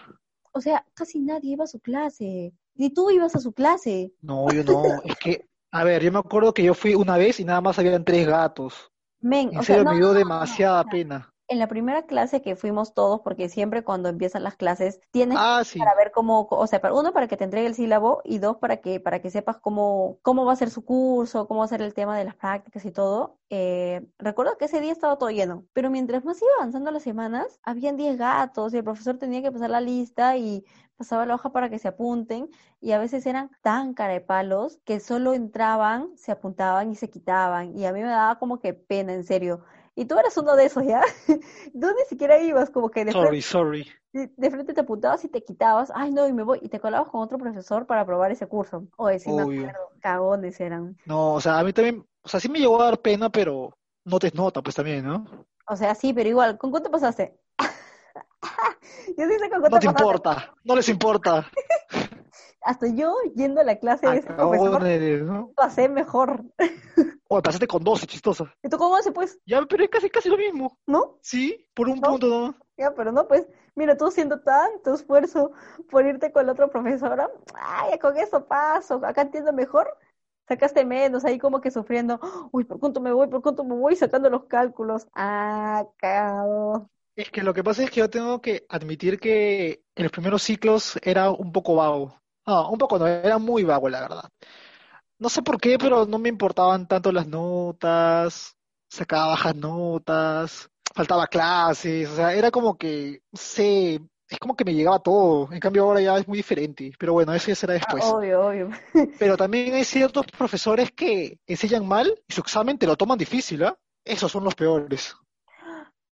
O sea, casi nadie iba a su clase. Ni tú ibas a su clase. No, yo no. es que, a ver, yo me acuerdo que yo fui una vez y nada más habían tres gatos. Men, en serio, me dio demasiada pena en la primera clase que fuimos todos, porque siempre cuando empiezan las clases tienes ah, para ver cómo, o sea, uno para que te entregue el sílabo y dos para que para que sepas cómo cómo va a ser su curso, cómo va a ser el tema de las prácticas y todo. Eh, recuerdo que ese día estaba todo lleno, pero mientras más iba avanzando las semanas, habían 10 gatos y el profesor tenía que pasar la lista y pasaba la hoja para que se apunten y a veces eran tan carepalos que solo entraban, se apuntaban y se quitaban y a mí me daba como que pena, en serio. Y tú eras uno de esos, ¿ya? tú ni siquiera ibas, como que de sorry, frente, sorry. De, frente te apuntabas y te quitabas, ay no, y me voy, y te colabas con otro profesor para probar ese curso. Oye, sí me acuerdo, cagones eran. No, o sea, a mí también, o sea, sí me llegó a dar pena, pero no te nota, pues también, ¿no? O sea, sí, pero igual, ¿con cuánto pasaste? Yo dice con cuánto No te importa, no les importa. Hasta yo, yendo a la clase de ese profesor, ¿no? pasé mejor. O pasaste con 12, chistosa. ¿Y tú con 11, pues? Ya, pero es casi, casi lo mismo. ¿No? Sí, por un punto no. Ya, pero no, pues, mira, tú haciendo tanto esfuerzo por irte con la otra profesora, ay, con eso paso, acá entiendo mejor, sacaste menos, ahí como que sufriendo, uy, ¿por cuánto me voy? ¿Por cuánto me voy? Sacando los cálculos. Ah, cagado. Es que lo que pasa es que yo tengo que admitir que en los primeros ciclos era un poco vago. No, un poco no, era muy vago, la verdad. No sé por qué, pero no me importaban tanto las notas, sacaba bajas notas, faltaba clases, o sea, era como que, no sé, es como que me llegaba todo. En cambio ahora ya es muy diferente. Pero bueno, eso ya será ah, después. obvio, obvio. Pero también hay ciertos profesores que enseñan mal y su examen te lo toman difícil, ¿ah? Esos son los peores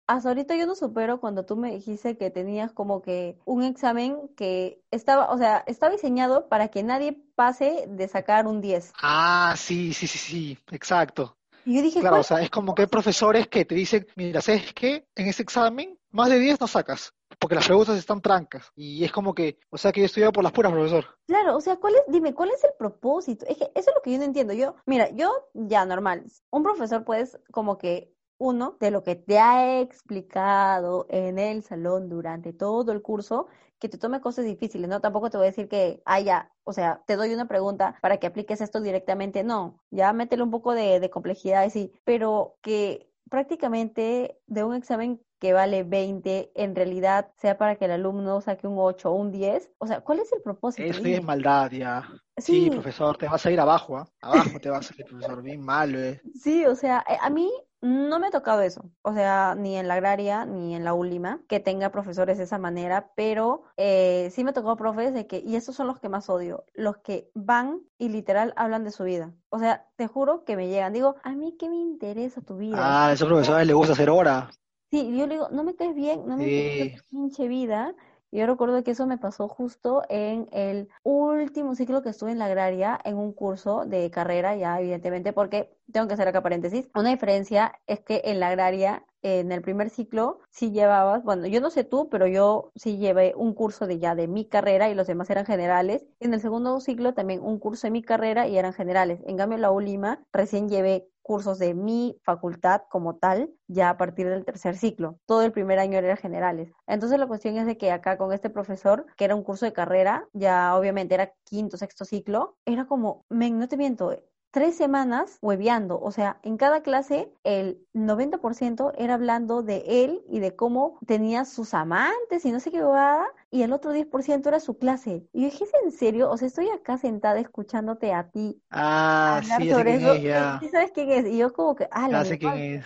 hasta ahorita yo no supero cuando tú me dijiste que tenías como que un examen que estaba, o sea, estaba diseñado para que nadie pase de sacar un 10. Ah, sí, sí, sí, sí, exacto. Y yo dije, claro, o sea, es como que hay profesores que te dicen, mira, ¿sabes qué? En ese examen, más de 10 no sacas, porque las preguntas están trancas. Y es como que, o sea, que yo estudiado por las puras, profesor. Claro, o sea, ¿cuál es, dime, ¿cuál es el propósito? Es que eso es lo que yo no entiendo. Yo, mira, yo ya normal, un profesor puedes como que uno, de lo que te ha explicado en el salón durante todo el curso, que te tome cosas difíciles, ¿no? Tampoco te voy a decir que, ah, ya, o sea, te doy una pregunta para que apliques esto directamente, no, ya métele un poco de, de complejidad, sí, pero que prácticamente de un examen que vale 20, en realidad sea para que el alumno saque un 8 o un 10. O sea, ¿cuál es el propósito? Eso es maldad ya. Sí. profesor, te vas a ir abajo, ¿ah? Abajo te vas a ir, profesor, bien malo, ¿eh? Sí, o sea, eh, a mí no me ha tocado eso, o sea, ni en la agraria ni en la última, que tenga profesores de esa manera, pero eh, sí me tocó profes de que, y esos son los que más odio, los que van y literal hablan de su vida. O sea, te juro que me llegan, digo, a mí qué me interesa tu vida. Ah, a esos profesores les gusta hacer hora. Sí, yo le digo, no me caes bien, no me caes tu pinche vida. Yo recuerdo que eso me pasó justo en el último ciclo que estuve en la agraria, en un curso de carrera, ya evidentemente, porque tengo que hacer acá paréntesis. Una diferencia es que en la agraria, en el primer ciclo, sí llevabas, bueno, yo no sé tú, pero yo sí llevé un curso de ya de mi carrera y los demás eran generales. En el segundo ciclo también un curso de mi carrera y eran generales. En cambio, la ULIMA recién llevé cursos de mi facultad como tal ya a partir del tercer ciclo. Todo el primer año era generales. Entonces la cuestión es de que acá con este profesor, que era un curso de carrera, ya obviamente era quinto, sexto ciclo, era como, men, no te miento, tres semanas hueveando. O sea, en cada clase el 90% era hablando de él y de cómo tenía sus amantes y no sé qué y el otro 10% era su clase. Y yo dije, ¿es en serio? O sea, estoy acá sentada escuchándote a ti. Ah, sí, sobre eso. ¿Y sabes quién es? Y yo como que, ah, la sé quién es.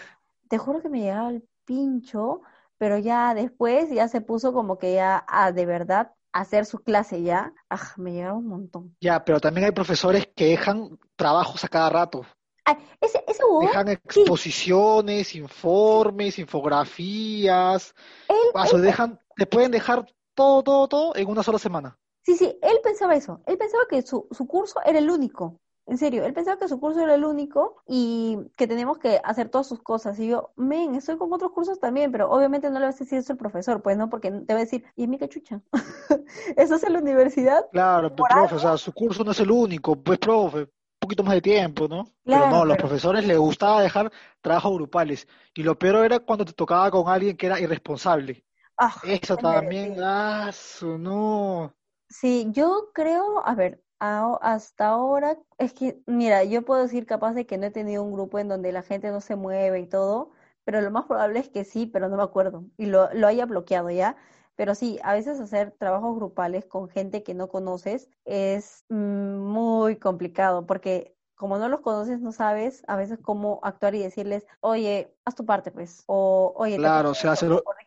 Te juro que me llegaba el pincho, pero ya después ya se puso como que ya a de verdad hacer su clase ya, ah, me llegaba un montón. Ya, pero también hay profesores que dejan trabajos a cada rato. Ay, ese, ese hubo, Dejan sí, exposiciones, informes, infografías. él, Ah, dejan, te pueden dejar todo, todo, todo en una sola semana. Sí, sí, él pensaba eso. Él pensaba que su, su curso era el único. En serio, él pensaba que su curso era el único y que teníamos que hacer todas sus cosas. Y yo, men, estoy con otros cursos también, pero obviamente no le vas a decir eso al profesor, pues no, porque te va a decir, ¿y mi cachucha? ¿Eso es en la universidad? Claro, pues, profe, o sea, su curso no es el único, pues, profe, poquito más de tiempo, ¿no? Pero no, los pero profesores les gustaba dejar trabajos grupales. Y lo peor era cuando te tocaba con alguien que era irresponsable. ah, Eso también, ah, su no. Sí, yo creo, a ver, a- hasta ahora, es que, mira, yo puedo decir capaz de que no he tenido un grupo en donde la gente no se mueve y todo, pero lo más probable es que sí, pero no me acuerdo y lo, lo haya bloqueado ya. Pero sí, a veces hacer trabajos grupales con gente que no conoces es mm, muy complicado porque como no los conoces, no sabes a veces cómo actuar y decirles, oye, haz tu parte, pues, o oye, te Claro, o pasó sea,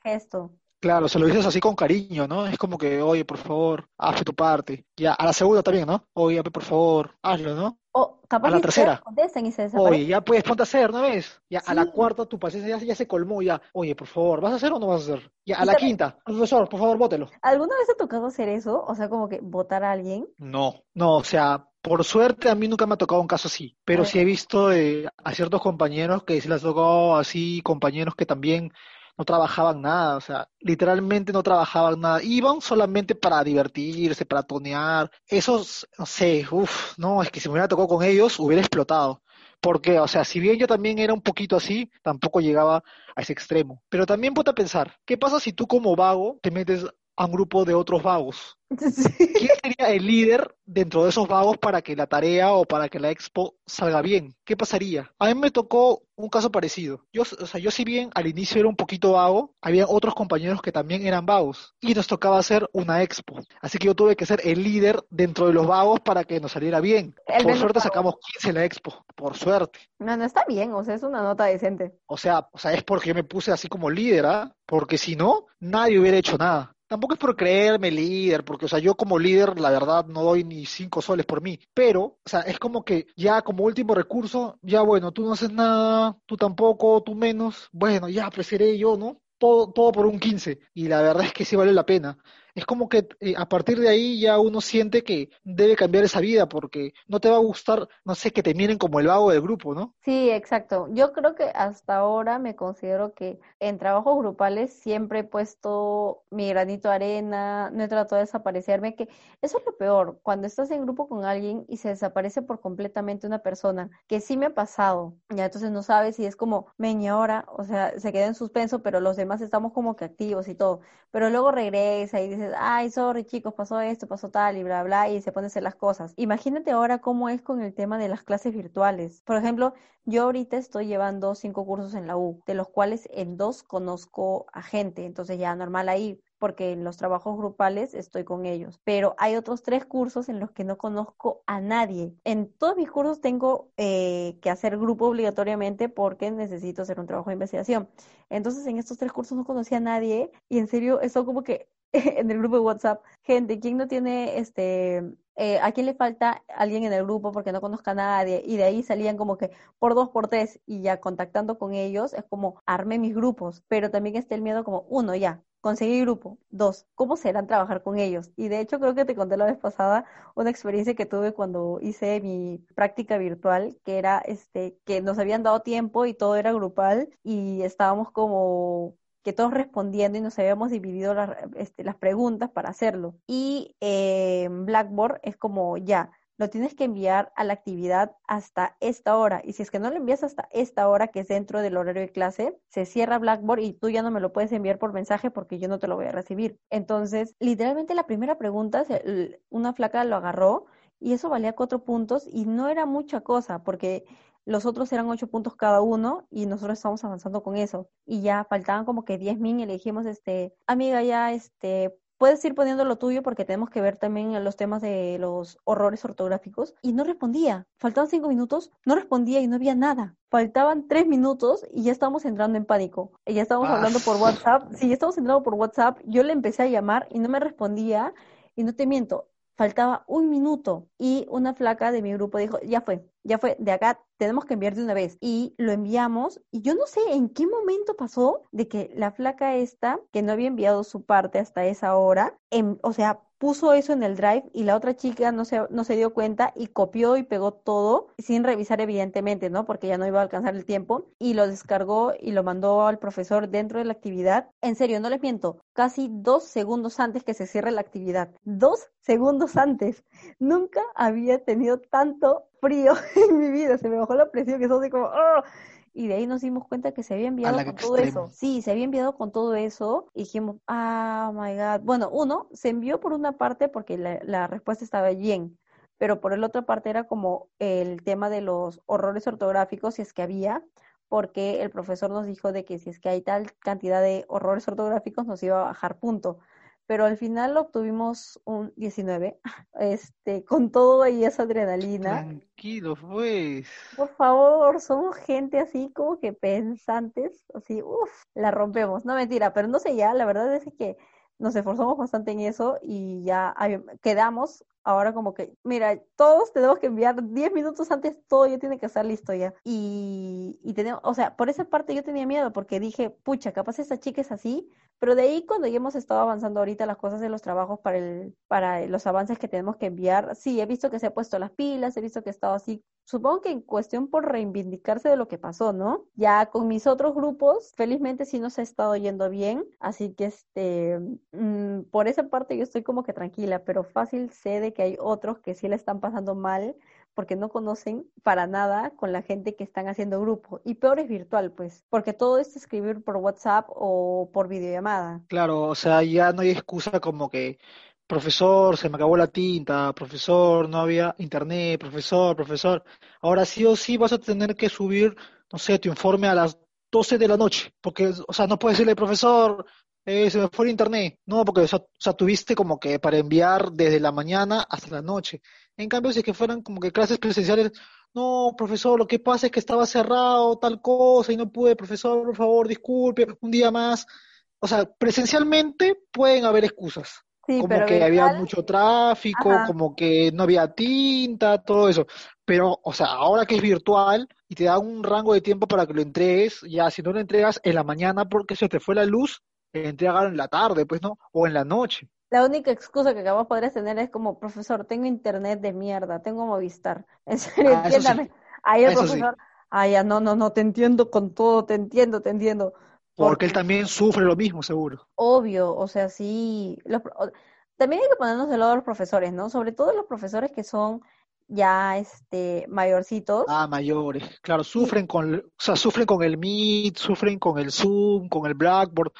esto. Claro, se lo dices así con cariño, ¿no? Es como que, oye, por favor, haz tu parte. Ya, a la segunda también, ¿no? Oye, por favor, hazlo, ¿no? O A capaz la ni siquiera tercera. y se. Oye, ya puedes, ponte a hacer, ¿no ves? Ya a la cuarta tu paciencia ya, ya se colmó, ya. Oye, por favor, ¿vas a hacer o no vas a hacer? Ya a Y la sabes, quinta, profesor, por favor, bótelo. ¿alguna vez te ha tocado hacer eso? O sea, como que votar a alguien. No, no, o sea, por suerte a mí nunca me ha tocado un caso así, pero sí he visto eh, a ciertos compañeros que sí les tocó así, compañeros que también no trabajaban nada, o sea, literalmente no trabajaban nada, iban solamente para divertirse, para tonear, esos, no sé, uff, no, es que si me hubiera tocado con ellos hubiera explotado. Porque, o sea, si bien yo también era un poquito así, tampoco llegaba a ese extremo. Pero también ponte a pensar, ¿qué pasa si tú como vago te metes a un grupo de otros vagos? ¿Quién sería el líder dentro de esos vagos para que la tarea o para que la expo salga bien? ¿Qué pasaría? A mí me tocó un caso parecido. Yo, o sea, yo si bien al inicio era un poquito vago, había otros compañeros que también eran vagos y nos tocaba hacer una expo. Así que yo tuve que ser el líder dentro de los vagos para que nos saliera bien. El Por suerte sacamos 15 en la expo, por suerte. No, no está bien, o sea, es una nota decente. O sea, o sea, es porque yo me puse así como líder, ¿ah? Porque si no, nadie hubiera hecho nada. Tampoco es por creerme líder, porque, o sea, yo como líder, la verdad, no doy ni cinco soles por mí. Pero, o sea, es como que ya como último recurso, ya bueno, tú no haces nada, tú tampoco, tú menos, bueno, ya, pues seré yo, ¿no? Todo, todo por un 15. Y la verdad es que sí vale la pena. Es como que eh, a partir de ahí ya uno siente que debe cambiar esa vida, porque no te va a gustar, no sé, que te miren como el vago del grupo, ¿no? Sí, exacto. Yo creo que hasta ahora me considero que en trabajos grupales siempre he puesto mi granito de arena, no he tratado de desaparecerme, que eso es lo peor, cuando estás en grupo con alguien y se desaparece por completamente una persona, que sí me ha pasado, ya entonces no sabes si es como, y ahora, o sea, se queda en suspenso, pero los demás estamos como que activos y todo, pero luego regresa y ay, sorry chicos, pasó esto, pasó tal y bla, bla, y se pone a hacer las cosas. Imagínate ahora cómo es con el tema de las clases virtuales. Por ejemplo, yo ahorita estoy llevando cinco cursos en la U, de los cuales en dos conozco a gente, entonces ya normal ahí, porque en los trabajos grupales estoy con ellos. Pero hay otros tres cursos en los que no conozco a nadie. En todos mis cursos tengo eh, que hacer grupo obligatoriamente porque necesito hacer un trabajo de investigación. Entonces en estos tres cursos no conocí a nadie y en serio, eso como que en el grupo de WhatsApp, gente, ¿quién no tiene este eh, ¿a quién le falta alguien en el grupo porque no conozca a nadie? Y de ahí salían como que por dos, por tres, y ya contactando con ellos, es como armé mis grupos, pero también está el miedo como, uno, ya, conseguí grupo, dos, ¿cómo serán trabajar con ellos? Y de hecho creo que te conté la vez pasada una experiencia que tuve cuando hice mi práctica virtual, que era este, que nos habían dado tiempo y todo era grupal y estábamos como que todos respondiendo y nos habíamos dividido las, este, las preguntas para hacerlo. Y eh, Blackboard es como ya, lo tienes que enviar a la actividad hasta esta hora. Y si es que no lo envías hasta esta hora, que es dentro del horario de clase, se cierra Blackboard y tú ya no me lo puedes enviar por mensaje porque yo no te lo voy a recibir. Entonces, literalmente la primera pregunta, una flaca lo agarró y eso valía cuatro puntos y no era mucha cosa porque los otros eran ocho puntos cada uno y nosotros estamos avanzando con eso. Y ya faltaban como que diez min y le dijimos, este, amiga, ya, este, puedes ir poniendo lo tuyo porque tenemos que ver también los temas de los horrores ortográficos. Y no respondía. Faltaban cinco minutos, no respondía y no había nada. Faltaban tres minutos y ya estábamos entrando en pánico. Y ya estábamos hablando por WhatsApp. Sí, ya estábamos entrando por WhatsApp. Yo le empecé a llamar y no me respondía. Y no te miento, faltaba un minuto y una flaca de mi grupo dijo, ya fue, ya fue, de acá tenemos que enviar de una vez. Y lo enviamos y yo no sé en qué momento pasó de que la flaca esta, que no había enviado su parte hasta esa hora, en, o sea, puso eso en el drive y la otra chica no se, no se dio cuenta y copió y pegó todo sin revisar evidentemente, ¿no? Porque ya no iba a alcanzar el tiempo y lo descargó y lo mandó al profesor dentro de la actividad. En serio, no les miento, casi dos segundos antes que se cierre la actividad. Dos segundos antes. Nunca había tenido tanto frío en mi vida. Se me bajó la presión que eso así como... ¡oh! y de ahí nos dimos cuenta que se había enviado con todo eso. Sí, se había enviado con todo eso y dijimos, ah, my God. Bueno, uno, se envió por una parte porque la, la respuesta estaba bien, pero por el otra parte era como el tema de los horrores ortográficos, si es que había, porque el profesor nos dijo de que si es que hay tal cantidad de horrores ortográficos nos iba a bajar punto pero al final obtuvimos un 19, este, con todo y esa adrenalina. Tranquilo, pues. Por favor, somos gente así como que pensantes, así, uff, la rompemos. No mentira, pero no sé ya, la verdad es que nos esforzamos bastante en eso y ya quedamos ahora como que, mira, todos tenemos que enviar 10 minutos antes, todo ya tiene que estar listo ya. Y, y tenemos, o sea, por esa parte yo tenía miedo porque dije, pucha, capaz esta chica es así, pero de ahí cuando ya hemos estado avanzando ahorita las cosas de los trabajos para el, para los avances que tenemos que enviar, sí, he visto que se ha puesto las pilas, he visto que ha estado así, supongo que en cuestión por reivindicarse de lo que pasó, ¿no? Ya con mis otros grupos, felizmente sí nos ha estado yendo bien, así que este, mm, por esa parte yo estoy como que tranquila, pero fácil sé de que hay otros que sí le están pasando mal porque no conocen para nada con la gente que están haciendo grupo. Y peor es virtual, pues, porque todo es escribir por WhatsApp o por videollamada. Claro, o sea, ya no hay excusa como que, profesor, se me acabó la tinta, profesor, no había internet, profesor, profesor. Ahora sí o sí vas a tener que subir, no sé, tu informe a las 12 de la noche, porque, o sea, no puedes decirle, profesor, eh, se me fue el internet. No, porque o sea, tuviste como que para enviar desde la mañana hasta la noche. En cambio, si es que fueran como que clases presenciales, no, profesor, lo que pasa es que estaba cerrado tal cosa y no pude, profesor, por favor, disculpe, un día más. O sea, presencialmente pueden haber excusas. Como que había mucho tráfico, como que no había tinta, todo eso. Pero, o sea, ahora que es virtual y te da un rango de tiempo para que lo entregues, ya si no lo entregas en la mañana porque se te fue la luz, entregar en la tarde, pues, ¿no? O en la noche. La única excusa que vos podrías tener es como, profesor, tengo internet de mierda, tengo Movistar. En serio, ah, entiéndame. Ahí el profesor, ah, ya, no, no, no, te entiendo con todo, te entiendo, te entiendo. Porque, él también sufre lo mismo, seguro. Obvio, o sea, sí. también hay que ponernos del lado de los profesores, ¿no? Sobre todo los profesores que son ya este mayorcitos. Ah, mayores. Claro, sufren con, o sea, sufren con el Meet, sufren con el Zoom, con el Blackboard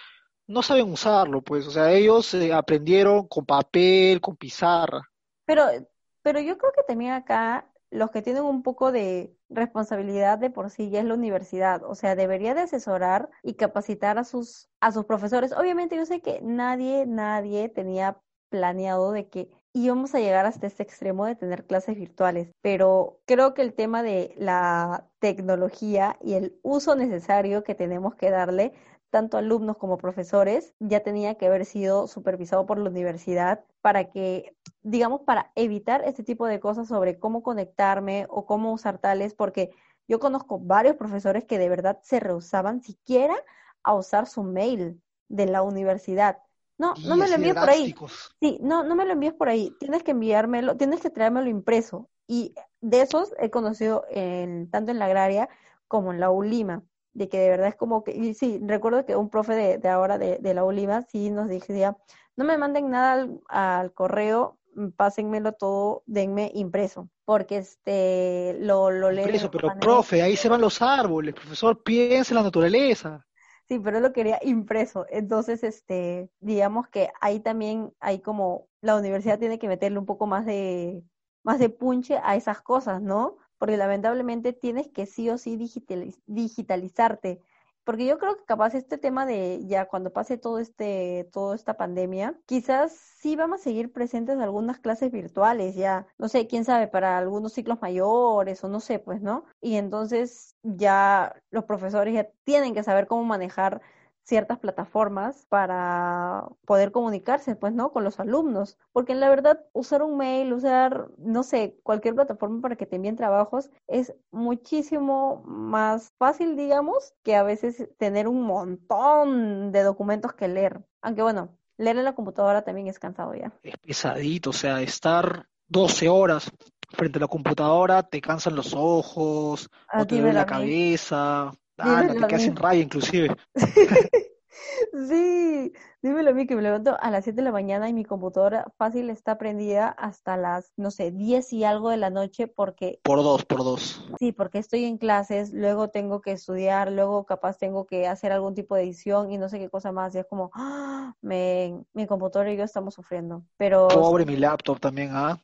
no saben usarlo, pues, o sea, ellos eh, aprendieron con papel, con pizarra. Pero, pero yo creo que también acá los que tienen un poco de responsabilidad de por sí ya es la universidad, o sea, debería de asesorar y capacitar a sus a sus profesores. Obviamente yo sé que nadie nadie tenía planeado de que íbamos a llegar hasta este extremo de tener clases virtuales, pero creo que el tema de la tecnología y el uso necesario que tenemos que darle tanto alumnos como profesores, ya tenía que haber sido supervisado por la universidad para que, digamos, para evitar este tipo de cosas sobre cómo conectarme o cómo usar tales, porque yo conozco varios profesores que de verdad se rehusaban siquiera a usar su mail de la universidad. No, no me lo envíes por ahí. Sí, no, no me lo envíes por ahí. Tienes que enviármelo, tienes que traérmelo impreso. Y de esos he conocido en, tanto en la agraria como en la ULIMA de que de verdad es como que, y sí, recuerdo que un profe de, de ahora de, de, la Oliva sí nos decía, no me manden nada al, correo, mm, pásenmelo todo, denme impreso, porque este lo, lo leo. Impreso, pero profe, ahí se van los árboles, profesor, piense en la naturaleza. Sí, pero lo quería impreso. Entonces, este, digamos que ahí también hay como, la universidad tiene que meterle un poco más de, más de punche a esas cosas, ¿no? Porque lamentablemente tienes que sí o sí digitalizarte porque yo creo que capaz este tema de ya cuando pase todo este, toda esta pandemia, quizás sí vamos a seguir presentes algunas clases virtuales, ya, no sé, quién sabe, para algunos ciclos mayores o no sé, pues, ¿no? Y entonces ya los profesores ya tienen que saber cómo manejar ciertas plataformas para poder comunicarse, pues, ¿no? Con los alumnos. Porque en la verdad, usar un mail, usar, no sé, cualquier plataforma para que te envíen trabajos es muchísimo más fácil, digamos, que a veces tener un montón de documentos que leer. Aunque bueno, leer en la computadora también es cansado ya. Es pesadito, o sea, estar 12 horas frente a la computadora te cansan los ojos, o te duele la cabeza, Ah, la te quedas en raya inclusive. Sí, dímelo a mí que me levanto a las 7 de la mañana y mi computadora fácil está prendida hasta las, no sé, 10 y algo de la noche porque... Por dos, por dos. Sí, porque estoy en clases, luego tengo que estudiar, luego capaz tengo que hacer algún tipo de edición y no sé qué cosa más. Y es como, ¡ah! me, mi computadora y yo estamos sufriendo. Pero... Pobre mi laptop también, ¿ah?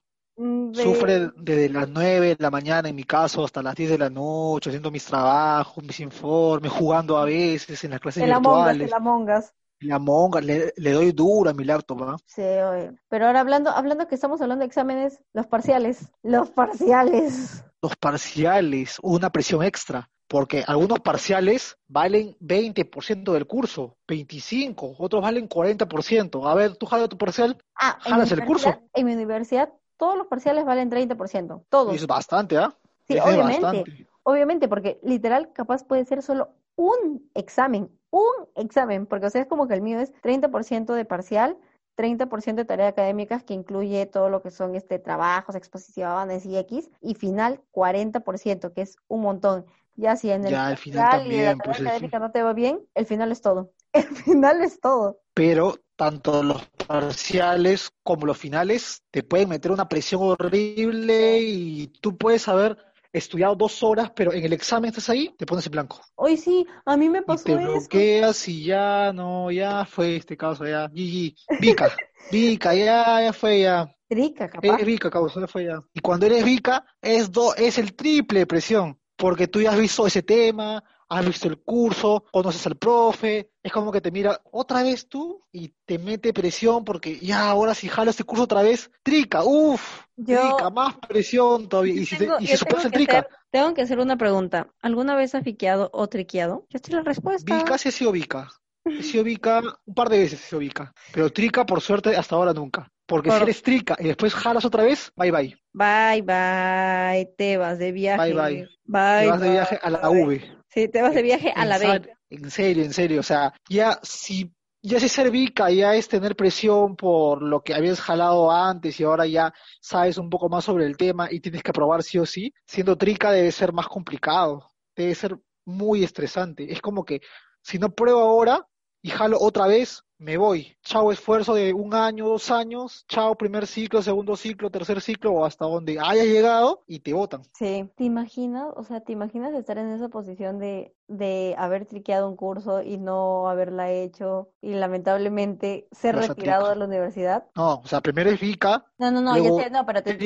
Mm, Sufre desde las 9 de la mañana, en mi caso, hasta las 10 de la noche, haciendo mis trabajos, mis informes, jugando a veces en las clases virtuales. la mongas. La monga, le, le, doy dura a mi laptop, ¿no? Sí, oye. Pero ahora hablando, hablando que estamos hablando de exámenes, los parciales, los parciales. Los parciales, una presión extra, porque algunos parciales valen 20% del curso, 25, otros valen 40%. A ver, tú jalas tu parcial, ah, jalas el curso. En mi universidad todos los parciales valen 30%, todos. Es bastante, ¿ah? Sí, obviamente, obviamente, porque literal capaz puede ser solo un examen, un examen, porque o sea, es como que el mío es 30% de parcial, 30% de tareas académicas que incluye todo lo que son este trabajos, exposiciones y X, y final 40%, que es un montón. Ya si en el, ya, final y la tarea pues, académica no te va bien, el final es todo. El final es todo. Pero tanto los parciales como los finales te pueden meter una presión horrible y tú puedes haber estudiado dos horas, pero en el examen estás ahí, te pones en blanco. Hoy sí, a mí me pasó y te bloqueas y ya, no, ya fue este caso, ya, GG, Vica, Vica, ya, ya fue, ya. Rica, capaz. Es Vica, ya fue ya. Y cuando eres Vica, es, do, es el triple de presión, porque tú ya has visto ese tema, has visto el curso, conoces al profe, es como que te mira otra vez tú y te mete presión porque ya ahora si jalo este curso otra vez, trica, uff, trica, más presión todavía. Y, si y se supone el trica. tengo que hacer una pregunta. ¿Alguna vez has fiqueado o triqueado? Ya estoy la respuesta. Vica sí he sido Vica. He sido Vica, un par de veces he sido Vica. Pero trica, por suerte, hasta ahora nunca. Porque si eres trica y después jalas otra vez, bye bye. Bye bye, te vas de viaje. Bye bye. bye te vas de viaje a la V. Sí, te vas de viaje a la B. En serio, en serio. O sea, ya si ya si ser vica ya es tener presión por lo que habías jalado antes y ahora ya sabes un poco más sobre el tema y tienes que probar sí o sí, siendo trica debe ser más complicado, debe ser muy estresante. Es como que si no pruebo ahora y jalo otra vez, me voy. Chao esfuerzo de un año, dos años, chao primer ciclo, segundo ciclo, tercer ciclo o hasta donde haya llegado y te votan. Sí, ¿te imaginas? O sea, ¿te imaginas estar en esa posición de, de haber triqueado un curso y no haberla hecho y lamentablemente ser retirado de la universidad? No, o sea, primero es VICA. No, no, no, luego ya sé, no, pero te,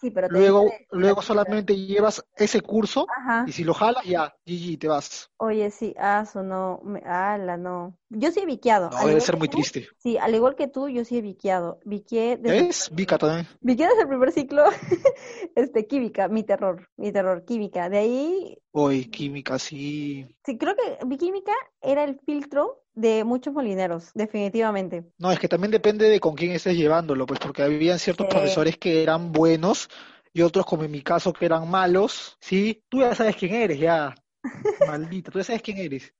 sí, pero luego, luego solamente llevas ese curso y si lo jalas, ya, GG, te vas. Oye, sí, ah, no, me, ala, no. Yo sí he viqueado ser muy triste. Sí, al igual que tú, yo sí he viqueado. Viqué desde... ¿Es? Vica también. Viqué desde el primer ciclo, este, química, mi terror, mi terror, química. De ahí... Uy, química, sí. Sí, creo que mi química era el filtro de muchos molineros, definitivamente. No, es que también depende de con quién estés llevándolo, pues porque habían ciertos profesores que eran buenos y otros, como en mi caso, que eran malos, ¿sí? Tú ya sabes quién eres, ya. Maldita, tú ya sabes quién eres.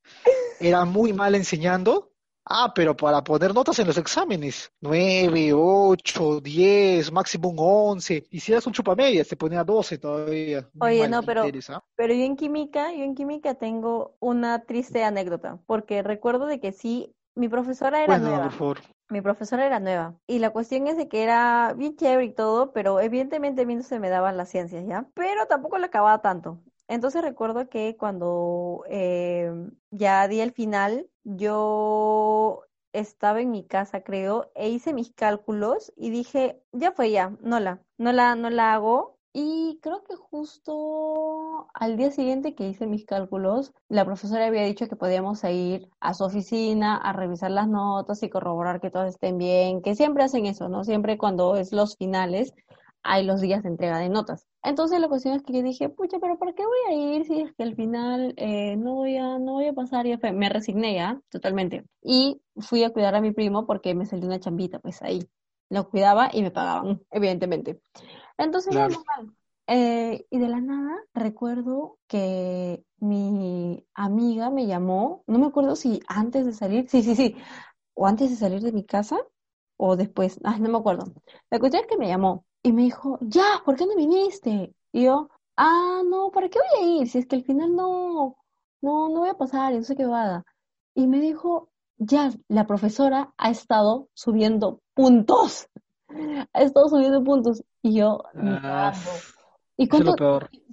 Era muy mal enseñando Ah, pero para poner notas en los exámenes, 9, 8, 10, máximo un 11. Y si eras un chupamedia, se ponía 12 todavía. Oye, no, pero, ¿ah? pero yo en química, yo en química tengo una triste anécdota, porque recuerdo de que sí, mi profesora era nueva. Mi profesora era nueva. Y la cuestión es de que era bien chévere y todo, pero evidentemente a mí no se me daban las ciencias, ¿ya? Pero tampoco le acababa tanto. Entonces recuerdo que cuando eh, ya di el final, yo estaba en mi casa, creo, e hice mis cálculos y dije, ya fue ya, no la, no la, no la hago Y creo que justo al día siguiente que hice mis cálculos, la profesora había dicho que podíamos ir a su oficina a revisar las notas y corroborar que todas estén bien, que siempre hacen eso, ¿no? Siempre cuando es los finales hay los días de entrega de notas. Entonces la cuestión es que yo dije, pucha, pero ¿para qué voy a ir si es que al final eh, no voy a, no voy a pasar? Y me resigné ya, totalmente. Y fui a cuidar a mi primo porque me salió una chambita, pues ahí. Lo cuidaba y me pagaban, evidentemente. Entonces, eh, y de la nada recuerdo que mi amiga me llamó, no me acuerdo si antes de salir, sí, sí, sí, o antes de salir de mi casa o después, ay, no me acuerdo. La cuestión es que me llamó y me dijo, ya, ¿por qué no viniste? Y yo, ah, no, ¿para qué voy a ir? Si es que al final no, no, no voy a pasar y no sé qué va. Y me dijo, ya, la profesora ha estado subiendo puntos. Ha estado subiendo puntos. Y yo, ah, ¿y cuánto?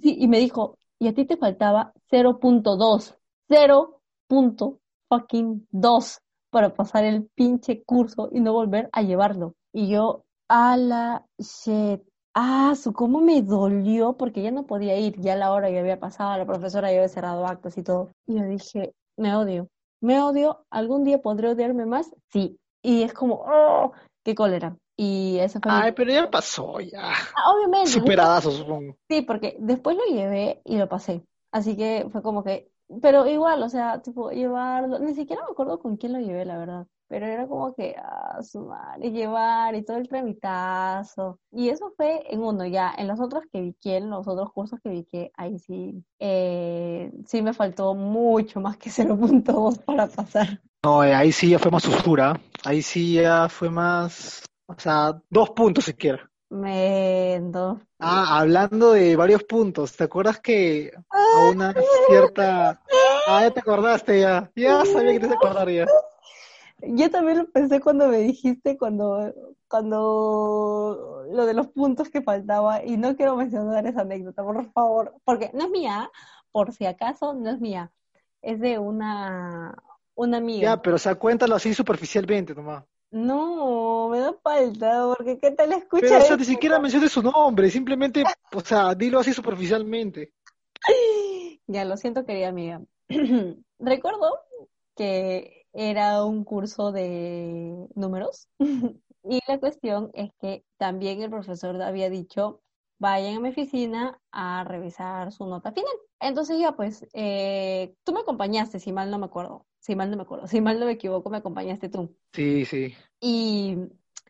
Sí, y me dijo, y a ti te faltaba 0.2. 0.2 para pasar el pinche curso y no volver a llevarlo. Y yo, a la shit. Ah, su cómo me dolió porque ya no podía ir, ya la hora ya había pasado, la profesora ya había cerrado actos y todo. Y yo dije, me odio, me odio, algún día podré odiarme más, sí. Y es como, oh, qué cólera. Y eso fue. Ay, pero ya pasó, ya. Ah, obviamente. Superadazo, supongo. Sí, porque después lo llevé y lo pasé. Así que fue como que, pero igual, o sea, tipo, llevarlo, ni siquiera me acuerdo con quién lo llevé, la verdad pero era como que, ah, sumar y llevar y todo el tramitazo. Y eso fue en uno, ya en los otros que vi que, en los otros cursos que vi que, ahí sí, eh, sí me faltó mucho más que 0.2 para pasar. No, eh, ahí sí ya fue más oscura, ahí sí ya fue más, o sea, dos puntos siquiera. Mendo. Ah, hablando de varios puntos, ¿te acuerdas que a una cierta... Ah, ya te acordaste ya, ya sabía que te acordaría. Yo también lo pensé cuando me dijiste, cuando, cuando lo de los puntos que faltaba, y no quiero mencionar esa anécdota, por favor, porque no es mía, por si acaso, no es mía, es de una, una amiga. Ya, pero o sea, cuéntalo así superficialmente nomás. No, me da falta, porque ¿qué tal escucha? Pero, o sea, ni siquiera menciones su nombre, simplemente, o sea, dilo así superficialmente. Ya, lo siento, querida amiga. Recuerdo que era un curso de números. y la cuestión es que también el profesor había dicho, vayan a mi oficina a revisar su nota final. Entonces ya, pues, eh, tú me acompañaste, si mal no me acuerdo, si mal no me acuerdo, si mal no me equivoco, me acompañaste tú. Sí, sí. Y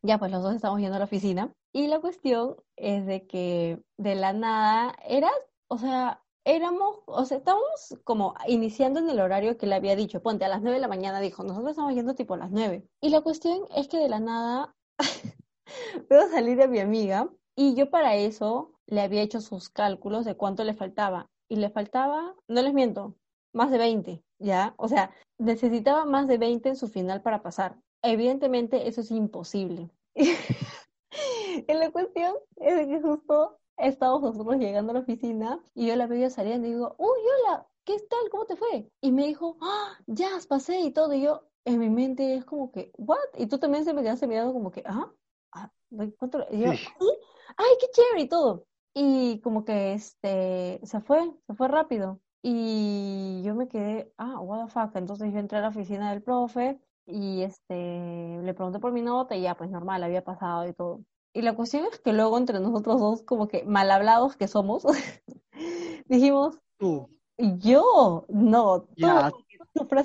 ya, pues los dos estamos yendo a la oficina. Y la cuestión es de que de la nada era, o sea, éramos, o sea, estábamos como iniciando en el horario que le había dicho, ponte a las nueve de la mañana, dijo, nosotros estamos yendo tipo a las nueve. Y la cuestión es que de la nada veo salir a mi amiga y yo para eso le había hecho sus cálculos de cuánto le faltaba. Y le faltaba, no les miento, más de 20, ¿ya? O sea, necesitaba más de 20 en su final para pasar. Evidentemente eso es imposible. y la cuestión es que justo estábamos nosotros llegando a la oficina y yo la veía saliendo y digo, uy, hola, ¿qué tal? ¿Cómo te fue? Y me dijo, ah, ya, pasé y todo. Y yo, en mi mente es como que, ¿what? Y tú también se me quedaste mirando como que, ah, ah ¿cuánto? Y yo, ay, qué chévere y todo. Y como que este, se fue, se fue rápido. Y yo me quedé, ah, what the fuck. Entonces yo entré a la oficina del profe y este, le pregunté por mi nota y ya, pues normal, había pasado y todo. Y la cuestión es que luego entre nosotros dos, como que mal hablados que somos, dijimos, tú. Yo, no, tú.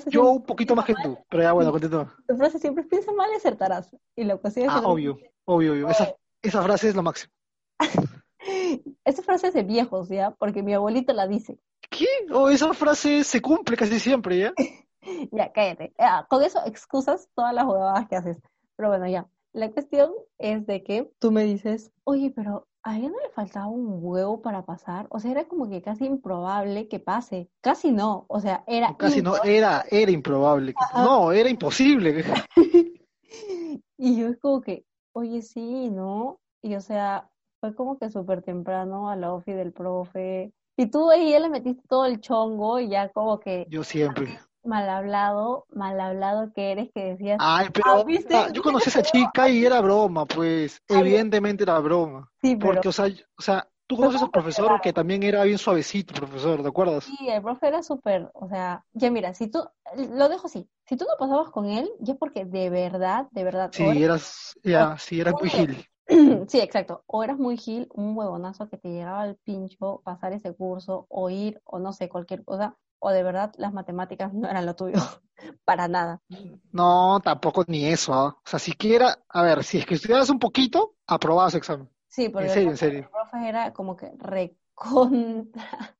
yo un poquito más que tú, pero ya bueno, continúa. Tu frase siempre piensa mal y acertarás. Y la cuestión es ah, obvio, obvio, obvio. Esa, esa frase es lo máximo. esa frase es de viejos, ¿ya? Porque mi abuelito la dice. ¿Qué? Oh, esa frase se cumple casi siempre, ¿ya? ya, cállate. con eso excusas todas las jugadas que haces. Pero bueno, ya. La cuestión es de que tú me dices, oye, pero a ella no le faltaba un huevo para pasar. O sea, era como que casi improbable que pase. Casi no, o sea, era... Casi no, era, era improbable. No, era imposible. y yo es como que, oye, sí, ¿no? Y o sea, fue como que súper temprano a la ofi del profe. Y tú ahí ya le metiste todo el chongo y ya como que... Yo siempre mal hablado, mal hablado que eres, que decías. Ay, pero ah, yo conocí a esa chica y era broma, pues. Evidentemente era broma. Sí, pero... Porque, o sea, o sea, Tú conoces al profesor que también era bien suavecito, profesor, ¿te acuerdas? Sí, el profe era súper, o sea, ya mira, si tú, lo dejo así, si tú no pasabas con él, ya porque de verdad, de verdad. Sí, eras, ya, sí, eras muy gil. Sí, exacto. O eras muy gil, un huevonazo que te llegaba al pincho pasar ese curso, o ir, o no sé, cualquier cosa, o de verdad las matemáticas no eran lo tuyo, para nada. No, tampoco ni eso, ¿ah? O sea, siquiera, a ver, si es que estudiabas un poquito, aprobabas examen. Sí, porque En serio, el en serio. el profe era como que recontra,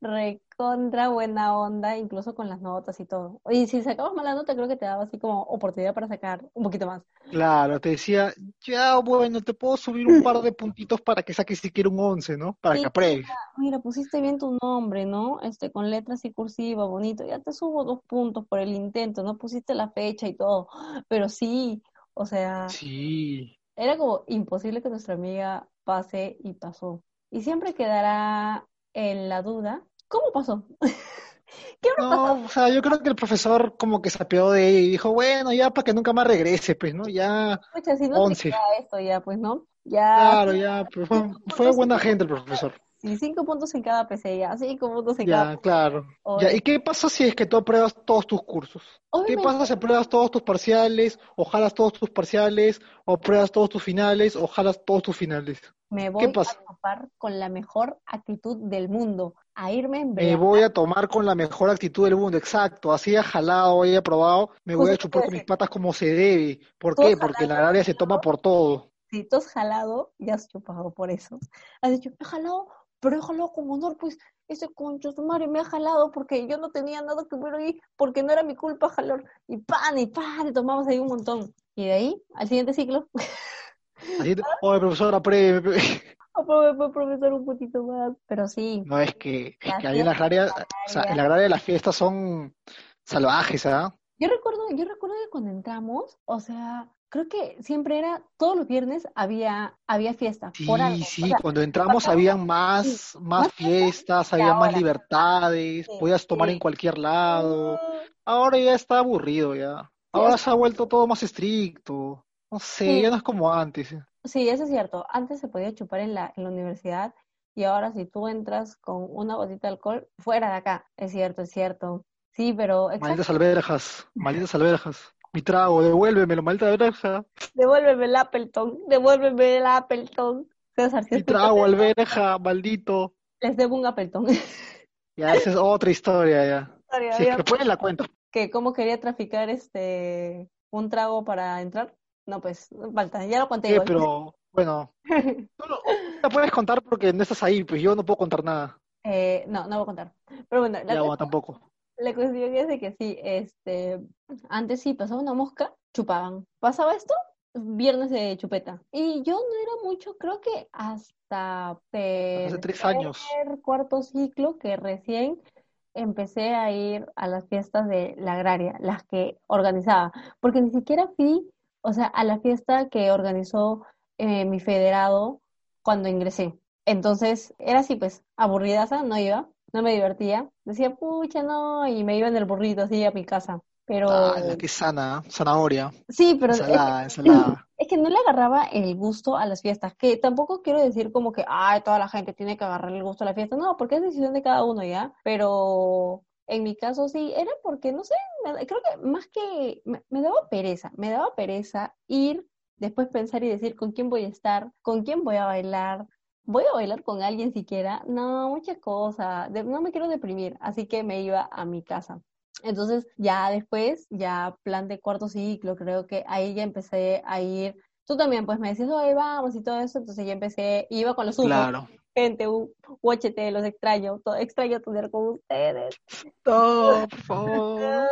recontra buena onda, incluso con las notas y todo. Y si sacabas mala nota, creo que te daba así como oportunidad para sacar un poquito más. Claro, te decía, ya, bueno, te puedo subir un par de puntitos para que saques siquiera un 11, ¿no? Para Sí, que apruebes. Mira, pusiste bien tu nombre, ¿no? Este, con letras y cursiva, bonito. Ya te subo dos puntos por el intento, no pusiste la fecha y todo. Pero sí, o sea, Sí. era como imposible que nuestra amiga pase y pasó. Y siempre quedará en la duda, ¿cómo pasó? ¿Qué? No, o sea, yo creo que el profesor como que se apeó de ella y dijo, bueno, ya para que nunca más regrese, pues, ¿no? Ya, Pucha, si no te 11. queda esto ya, pues, ¿no? Ya, Claro, ya, pero fue, fue puntos, buena gente el profesor. Y cinco puntos en cada PC, ya, cinco puntos en cada Ya, claro. Ya, Oye, ¿y qué pasa si es que tú apruebas todos tus cursos? ¿Qué Obviamente, pasa si apruebas todos tus parciales, o jalas todos tus parciales, o apruebas todos tus finales, o jalas todos tus finales? me ¿Qué voy a pasa? topar con la mejor actitud del mundo, a irme en Me voy a tomar con la mejor actitud del mundo, exacto. Así haya jalado, haya aprobado, me voy a chupar a con mis patas como se debe. ¿Por qué? Porque la área se toma por todo. si tú has jalado, ya has chupado por eso. Has dicho, he jalado, pero he jalado con honor, pues ese concho su madre me ha jalado porque yo no tenía nada que ver ahí, porque no era mi culpa jalar. Y pan, y pan, y tomamos ahí un montón. Y de ahí, al siguiente ciclo, oye, profesor, apruebe. aprobé por profesor un poquito más. Pero sí, No, es que, es que ahí en la agraria, o sea, en la agraria las fiestas son salvajes, ¿ah? Yo recuerdo, yo recuerdo que cuando entramos, o sea, creo que siempre era, todos los viernes había, había fiesta, por algo. Sí, O sí, sea, cuando entramos habían sí, más, más más fiesta fiestas, había más libertades, Sí, podías tomar en cualquier lado. Mm, Ahora ya está aburrido ya. Ahora se ha vuelto todo más estricto. No sé, ya no es como antes. sí, eso es cierto. Antes se podía chupar en la, en la universidad y ahora si tú entras con una botita de alcohol, fuera de acá. Es cierto, es cierto. Sí, pero exacto. Malditas alberjas, malditas alberjas. Mi trago, devuélvemelo, maldita alberja. Devuélveme el Appleton, devuélveme el Appleton. César, si Mi trago, alberja, maldito. les debo un Appleton. Ya, esa es otra historia ya. Sorry, Si es que la cuenta. que cómo quería traficar este un trago para entrar. No, pues, falta, ya lo conté igual. pero bueno, tú no, la puedes contar porque no estás ahí, pues yo no puedo contar nada. Eh, no, no voy a contar. Pero bueno, la, Ya, bueno, tampoco. La cuestión es de que sí, este, antes sí pasaba una mosca, chupaban. Pasaba esto, viernes de chupeta. Y yo no era mucho, creo que hasta Hace tres años. cuarto ciclo que recién empecé a ir a las fiestas de la agraria, las que organizaba, porque ni siquiera fui, o sea, a la fiesta que organizó eh, mi federado cuando ingresé. Entonces, era así, pues, aburridaza, no iba, no me divertía. Decía, pucha, no, y me iba en el burrito así a mi casa. Pero Ah, la que sana, zanahoria, sí, pero es que, ensalada, ensalada. es que no le agarraba el gusto a las fiestas, que tampoco quiero decir como que, ay, toda la gente tiene que agarrar el gusto a la fiesta, no, porque es decisión de cada uno ya, pero en mi caso sí, era porque, no sé, me- creo que más que, me, me daba pereza, me daba pereza ir, después pensar y decir con quién voy a estar, con quién voy a bailar, voy a bailar con alguien siquiera, no, muchas cosas, no me quiero deprimir, así que me iba a mi casa. Entonces, ya después, ya plan de cuarto ciclo, creo que ahí ya empecé a ir. Tú también, pues me decías, oye, vamos y todo eso. Entonces ya empecé, iba con los ujos, Claro. gente, u- UHT, los extraño, todo, extraño tener con ustedes. Favor.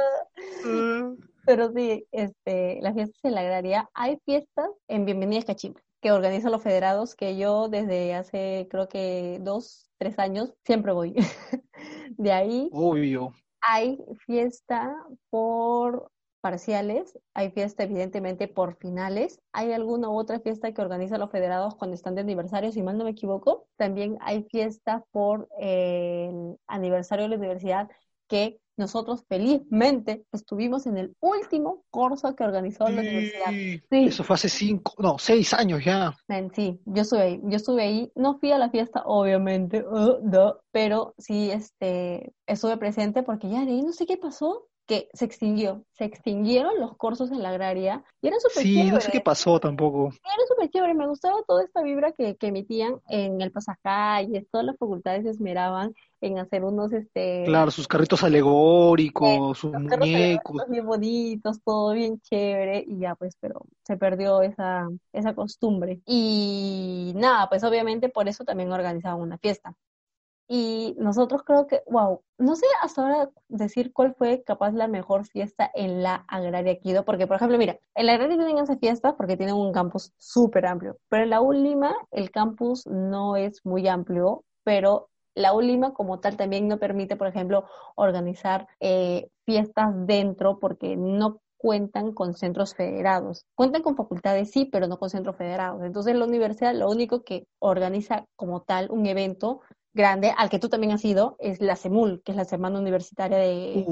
Eh, Pero sí, este, las fiestas en la agraria, hay fiestas en Bienvenidas Cachimba, que organizan los federados, que yo desde hace, creo que dos, tres años, siempre voy. De ahí Obvio. Hay fiesta por parciales, hay fiesta evidentemente por finales, hay alguna u otra fiesta que organizan los federados cuando están de aniversario, si mal no me equivoco. También hay fiesta por el aniversario de la universidad que nosotros felizmente estuvimos en el último curso que organizó la universidad. Sí, Eso fue hace cinco, no, seis años ya. sí, yo estuve ahí, yo estuve ahí, no fui a la fiesta, obviamente, uh, no, pero sí, este, estuve presente porque ya de ahí no sé qué pasó, que se extinguió, se extinguieron los cursos en la agraria y era súper Sí, no sé qué pasó tampoco. Era súper chévere, me gustaba toda esta vibra que, que emitían en el pasacalles, todas las facultades se esmeraban en hacer unos, este... Claro, sus carritos alegóricos, sus muñecos. Bien bonitos, todo bien chévere, y ya pues, pero se perdió esa, esa costumbre. Y nada, pues obviamente por eso también organizaban una fiesta. Y nosotros creo que, wow, no sé hasta ahora decir cuál fue capaz la mejor fiesta en la Agraria Quido, porque por ejemplo, mira, en la Agraria tienen esa fiesta porque tienen un campus súper amplio, pero en la última el campus no es muy amplio, pero la ULIMA como tal también no permite, por ejemplo, organizar eh, fiestas dentro porque no cuentan con centros federados. Cuentan con facultades, sí, pero no con centros federados. Entonces la universidad lo único que organiza como tal un evento grande, al que tú también has ido, es la CEMUL, que es la Semana Universitaria de,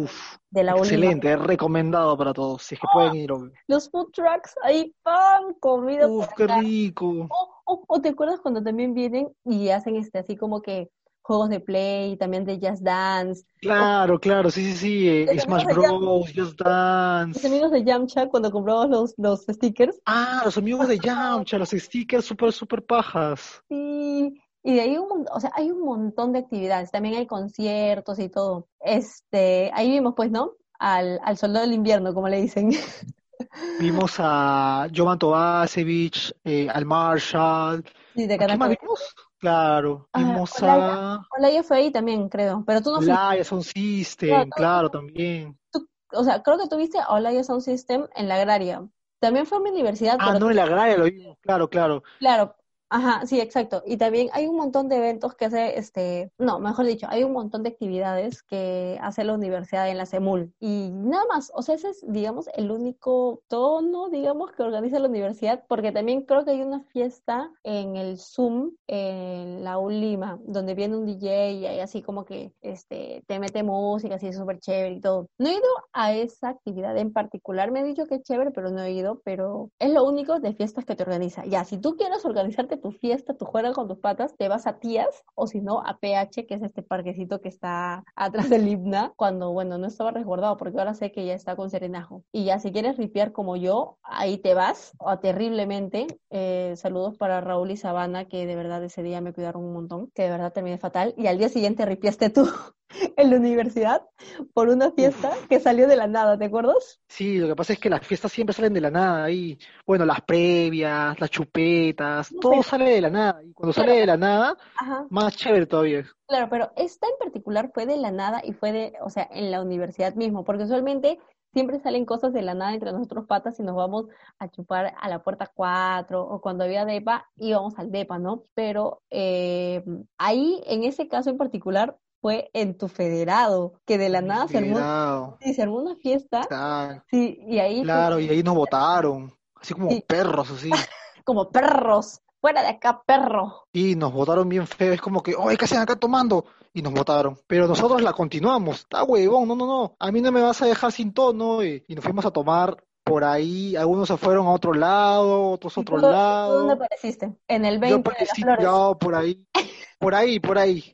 de la ULIMA. Excelente, es recomendado para todos, si es que pueden ir. Los food trucks, ahí pan, comida. Uf, qué rico. o, te acuerdas cuando también vienen y hacen este así como que juegos de play, también de Just Dance. Claro, claro, sí, sí, sí, eh, Smash Bros, Just Dance. Los amigos de Yamcha cuando compramos los, los stickers. Ah, los amigos de Yamcha, los stickers súper, súper pajas. Sí, y de ahí un, o sea, hay un montón de actividades, también hay conciertos y todo. Este, ahí vimos pues, ¿no? Al, al soldado del invierno, como le dicen. Vimos a Jovan Tovacevic, eh, al Marshall. Sí, de ¿Qué más vimos? Claro, ah, vimos a... Olaya fue ahí también, creo, pero tú no Olaya Sound System, claro, también. o sea, creo que tuviste a Olaya Sound System en la agraria. También fue a mi universidad. Ah, no, en la agraria lo vimos, claro, claro. Claro, Ajá, sí, exacto. Y también hay un montón de eventos que hace, este, no, mejor dicho, hay un montón de actividades que hace la universidad en la CEMUL. Y nada más, o sea, ese es, digamos, el único tono, digamos, que organiza la universidad, porque también creo que hay una fiesta en el Zoom, en la ULIMA, donde viene un DJ y hay así como que, este, te mete música, así súper chévere y todo. No he ido a esa actividad en particular, me he dicho que es chévere, pero no he ido, pero es lo único de fiestas que te organiza. Ya, si tú quieres organizarte tu fiesta, tu juega con tus patas, te vas a Tías o si no a PH, que es este parquecito que está atrás del himna, cuando, bueno, no estaba resguardado, porque ahora sé que ya está con serenajo. Y ya si quieres ripiar como yo, ahí te vas, o terriblemente. Eh, saludos para Raúl y Sabana, que de verdad ese día me cuidaron un montón, que de verdad terminé fatal. Y al día siguiente ripiaste tú. en la universidad por una fiesta que salió de la nada, ¿te acuerdas? Sí, lo que pasa es que las fiestas siempre salen de la nada y bueno, las previas, las chupetas, todo sale de la nada y cuando sale de la nada, más chévere todavía. Claro, pero esta en particular fue de la nada y fue de, o sea, en la universidad mismo, porque usualmente siempre salen cosas de la nada entre nosotros patas y nos vamos a chupar a la puerta 4 o cuando había DEPA íbamos al DEPA, ¿no? Pero eh, ahí, en ese caso en particular, fue en tu federado, que de la nada se armó, se armó, una fiesta. Sí, y ahí claro, y ahí nos votaron, así como perros, así. como perros, fuera de acá, perro. Y nos votaron bien feo, es como que, oye, ¿qué hacen acá tomando? Y nos votaron. Pero nosotros la continuamos, está huevón, no, no, no, a mí no me vas a dejar sin tono, y, y nos fuimos a tomar por ahí, algunos se fueron a otro lado, otros a otro lado. ¿Dónde apareciste? En el 20 Yo Yo por ahí, por ahí, por ahí.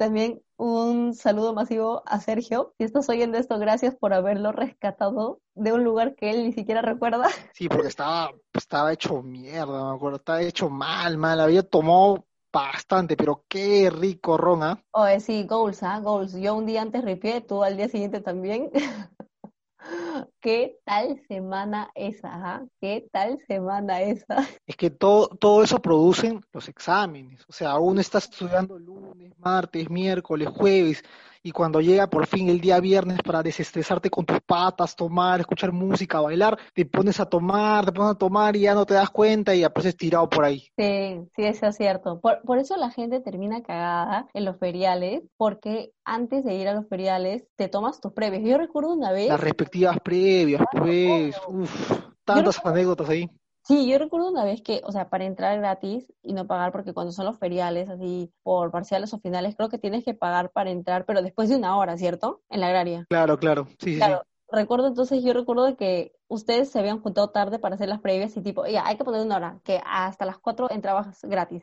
También un saludo masivo a Sergio. Si estás oyendo esto, gracias por haberlo rescatado de un lugar que él ni siquiera recuerda. Sí, porque estaba, estaba hecho mierda, me acuerdo. Estaba hecho mal, mal. Había tomado bastante, pero qué rico ron, ¿ah? Oye, sí, goals, ¿ah? Goals. Yo un día antes ripié, tú al día siguiente también. ¿Qué tal semana esa? Ah? ¿Qué tal semana esa? Es que todo, todo eso producen los exámenes. O sea, uno está estudiando lunes, martes, miércoles, jueves, y cuando llega por fin el día viernes para desestresarte con tus patas, tomar, escuchar música, bailar, te pones a tomar, te pones a tomar y ya no te das cuenta y apareces tirado por ahí. Sí, sí, eso es cierto. Por, por eso la gente termina cagada en los feriales, porque antes de ir a los feriales te tomas tus previas. Yo recuerdo una vez... Las respectivas previas, pues, uff, tantas anécdotas ahí. Sí, yo recuerdo una vez que, o sea, para entrar gratis y no pagar, porque cuando son los feriales, así por parciales o finales, creo que tienes que pagar para entrar, pero después de una hora, ¿cierto? En la agraria. Claro, claro, sí, sí, Claro, recuerdo entonces, yo recuerdo que ustedes se habían juntado tarde para hacer las previas y tipo, ya, hay que poner una hora, que hasta las 4 entrabas gratis.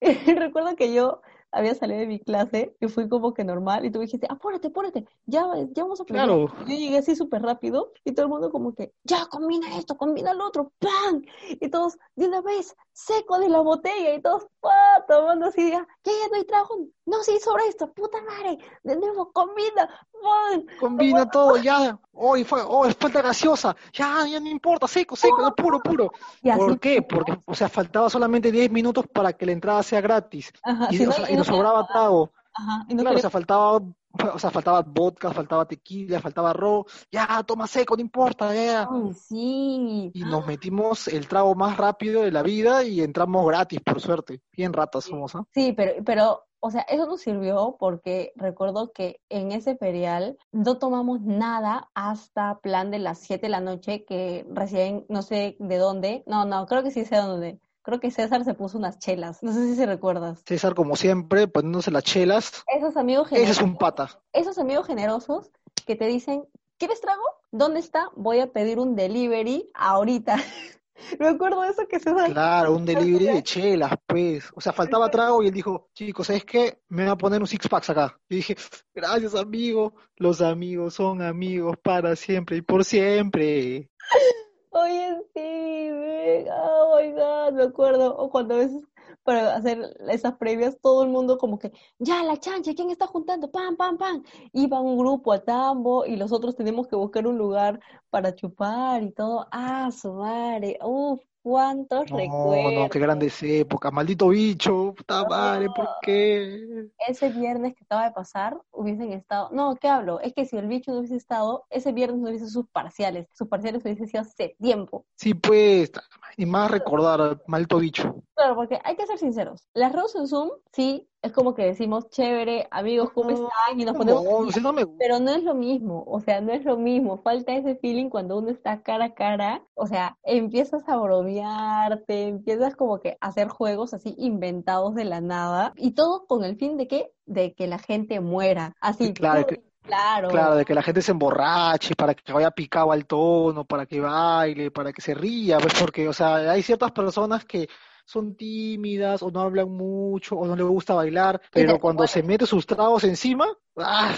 Recuerdo que yo había salido de mi clase y fui como que normal y tú me dijiste, apúrate, apúrate, ya, ya vamos a aprender. Claro, Yo llegué así súper rápido y todo el mundo como que, ya, combina esto, combina lo otro, ¡pam! Y todos, de una vez, seco de la botella y todos, ¡pam! Tomando así, ya, ya, ya no hay trabajo, no, sí, sobre esto, puta madre, de nuevo, combina, ¡pam! combina todo, ya. Hoy fue, oh, es falta gaseosa. Ya, ya no importa, seco, seco, puro, puro. ¿Por qué? Porque, o sea, faltaba solamente 10 minutos para que la entrada sea gratis. ajá, Y, si o no, sea, y y no nos sobraba trago. ajá, y no Claro, o sea, faltaba, o sea, faltaba vodka, faltaba tequila, faltaba ron. Ya, toma seco, no importa, ya. ya. ay, sí, Y nos metimos el trago más rápido de la vida y entramos gratis, por suerte. Bien ratas somos, ¿ah? Sí, pero, pero, o sea, eso nos sirvió porque recuerdo que en ese ferial no tomamos nada hasta plan de las 7 de la noche, que recién, no sé de dónde, no, no, creo que sí sé de dónde. Creo que César se puso unas chelas, no sé si se recuerdas. César, como siempre, poniéndose las chelas. Esos amigos Ese es generosos, un pata. esos amigos generosos que te dicen, ¿quieres trago? ¿Dónde está? Voy a pedir un delivery ahorita. Recuerdo eso que César Claro, un delivery de chelas, pues. O sea, faltaba trago y él dijo, chicos, ¿sabes qué? Me voy a poner un six packs acá. Y dije, gracias, amigo. Los amigos son amigos para siempre y por siempre. Oye, sí, venga, oh my God, me acuerdo. O cuando a veces para hacer esas previas, todo el mundo como que, ya, la chancha, ¿quién está juntando? Pam, pam, pam. Iba un grupo a tambo y los otros tenemos que buscar un lugar para chupar y todo. Ah, su madre. Uf, cuántos No, no, recuerdos. qué grandes épocas. Maldito bicho, puta madre, ¿por qué? Ese viernes que acaba de pasar, hubiesen estado. No, ¿qué hablo? Es que si el bicho no hubiese estado, ese viernes no hubiese sus parciales. Sus parciales hubiesen sido hace tiempo. Sí, pues, y más recordar, maldito bicho. Claro, porque hay que ser sinceros. Las redes en Zoom, sí, es como que decimos, chévere, amigos, ¿cómo No, están? Y nos no, ponemos o así, sea, no me pero no es lo mismo, o sea, no es lo mismo. Falta ese feeling cuando uno está cara a cara, o sea, empiezas a bromearte, empiezas como que a hacer juegos así inventados de la nada, y todo con el fin de que, de que la gente muera. Así, Claro, que- claro. Claro, de que la gente se emborrache, para que vaya picado al tono, para que baile, para que se ría, pues porque, o sea, hay ciertas personas que son tímidas o no hablan mucho o no les gusta bailar, pero cuando se mete sus tragos encima, ¡ah,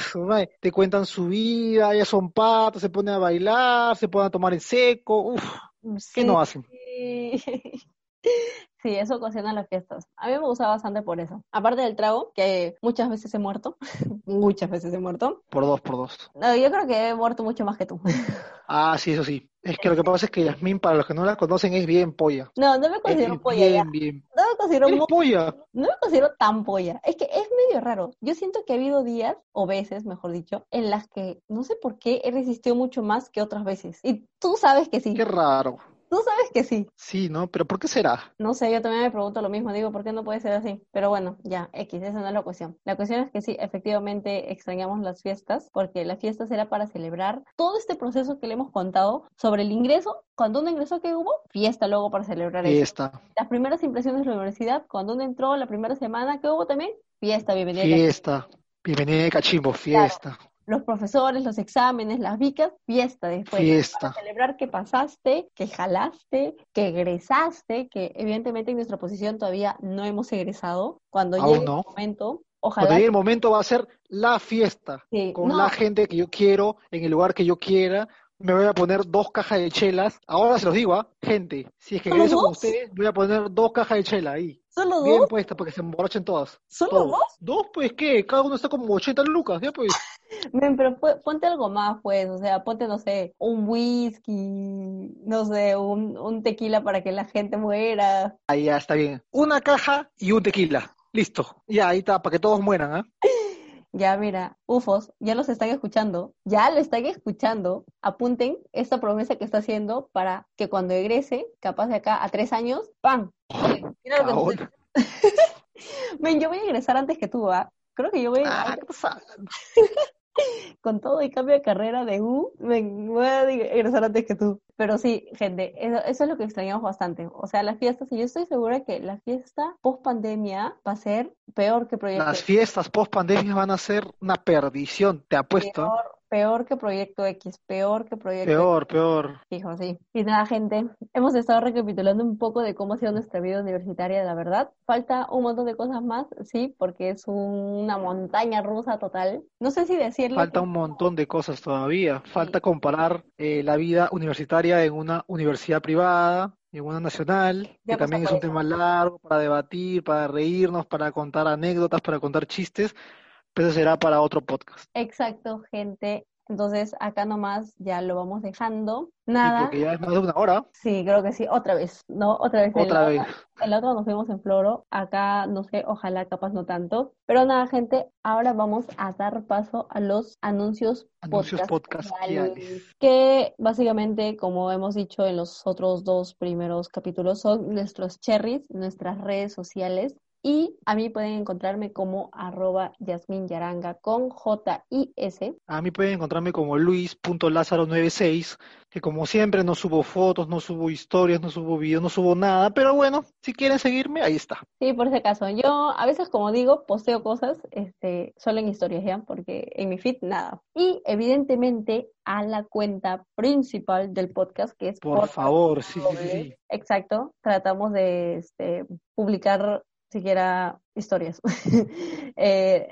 te cuentan su vida, ya son patas, se ponen a bailar, se ponen a tomar en seco, uff, ¿qué Sí. no hacen? Sí, eso ocasiona las fiestas. A mí me gusta bastante por eso. Aparte del trago, que muchas veces he muerto, muchas veces he muerto. Por dos, por dos. No, yo creo que he muerto mucho más que tú. Ah, sí, eso sí. Es que lo que pasa es que Yasmín, para los que no la conocen, es bien polla. No, no me Es considero polla ya. bien, bien. No me considero ¿Eres mu- polla? no me considero tan polla. Es que es medio raro. Yo siento que ha habido días, o veces, mejor dicho, en las que no sé por qué he resistido mucho más que otras veces. Y tú sabes que sí. Qué raro. Tú sabes que sí. Sí, ¿no? Pero ¿por qué será? No sé, yo también me pregunto lo mismo, digo, ¿por qué no puede ser así? Pero bueno, ya, X, esa no es la cuestión. La cuestión es que sí, efectivamente extrañamos las fiestas, porque las fiestas era para celebrar todo este proceso que le hemos contado sobre el ingreso. Cuando uno ingresó, ¿qué hubo? Fiesta luego para celebrar eso. Fiesta, Las primeras impresiones de la universidad, cuando uno entró la primera semana, ¿qué hubo también? Fiesta, bienvenida. fiesta. Bienvenida de Cachimbo, fiesta, Los profesores, los exámenes, las vicas, fiesta después. fiesta. celebrar que pasaste, que jalaste, que egresaste, que evidentemente en nuestra posición todavía no hemos egresado. Cuando Aún llegue no. el momento, Cuando ojalá llegue el momento va a ser la fiesta, que con no, la gente que yo quiero, en el lugar que yo quiera. Me voy a poner dos cajas de chelas. Ahora se los digo, ¿ah? Gente, si es que ¿Solo regreso con ustedes, voy a poner dos cajas de chela ahí. Solo Bien dos, puestas para que se emborrachen todas. solo Todos. dos. Dos, pues, ¿qué? Cada uno está como 80 lucas, ya pues. Men, pero ponte algo más, pues, o sea, ponte, no sé, un whisky, no sé, un, un tequila para que la gente muera. Ahí ya está bien. Una caja y un tequila. Listo. Ya, ahí está, para que todos mueran, ¿ah? Ya, mira, ufos, ya los están escuchando, ya lo están escuchando. Apunten esta promesa que está haciendo para que cuando egrese, capaz de acá a tres años, ¡pam! Mira lo que sucede. Men, yo voy a egresar antes que tú, ¿ah? Creo que yo voy Ah, a... ¿qué pasa? con todo y cambio de carrera de U, me voy a egresar antes que tú. Pero sí, gente, eso, es lo que extrañamos bastante. O sea, las fiestas, y yo estoy segura que la fiesta post pandemia va a ser peor que proyecto. Las fiestas post pandemia van a ser una perdición, te apuesto peor que Proyecto X, peor que Proyecto Peor, X. peor. Fijo, sí. Y nada, gente, hemos estado recapitulando un poco de cómo ha sido nuestra vida universitaria, la verdad. Falta un montón de cosas más, sí, porque es una montaña rusa total. No sé si decirle... Falta un montón de cosas todavía. Falta comparar eh, la vida universitaria en una universidad privada, en una nacional, que también es un tema largo para debatir, para reírnos, para contar anécdotas, para contar chistes pero será para otro podcast. Exacto, gente. Entonces, acá nomás ya lo vamos dejando. Nada. Sí, porque ya es más de una hora. Sí, creo que sí. Otra vez, ¿no? Otra vez. Otra vez. el otro nos fuimos en Floro. Acá, no sé, ojalá capaz no tanto. Pero nada, gente, ahora vamos a dar paso a los anuncios Anuncios podcast, que básicamente, como hemos dicho en los otros dos primeros capítulos, son nuestros cherries, nuestras redes sociales. Y a mí pueden encontrarme como arroba Yasmin Yaranga con J-I-S. A mí pueden encontrarme como luis.lázaro96, que como siempre no subo fotos, no subo historias, no subo videos, no subo nada, pero bueno, si quieren seguirme, ahí está. Sí, por ese caso. Yo a veces, como digo, posteo cosas, este, solo en historias ya, porque en mi feed nada. Y evidentemente a la cuenta principal del podcast, que es... Por favor, sí, sí, sí. Exacto. Tratamos de este, publicar siquiera historias. eh,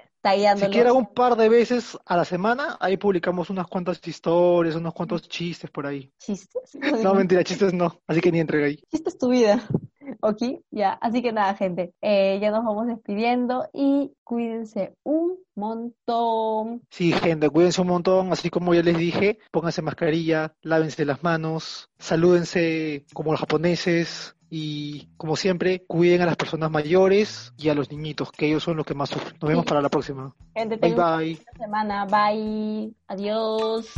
Siquiera un par de veces a la semana, ahí publicamos unas cuantas historias, unos cuantos chistes por ahí. ¿Chistes? No, mentira, chistes no, así que ni entrega ahí. Chistes tu vida. Ok, ya, así que nada, gente, eh, ya nos vamos despidiendo y cuídense un montón. Sí, gente, cuídense un montón, así como ya les dije, pónganse mascarilla, lávense las manos, salúdense como los japoneses, y como siempre, cuiden a las personas mayores y a los niñitos, que ellos son los que más sufren. Nos vemos para la próxima. Gente, bye bye. Semana. Bye. Adiós.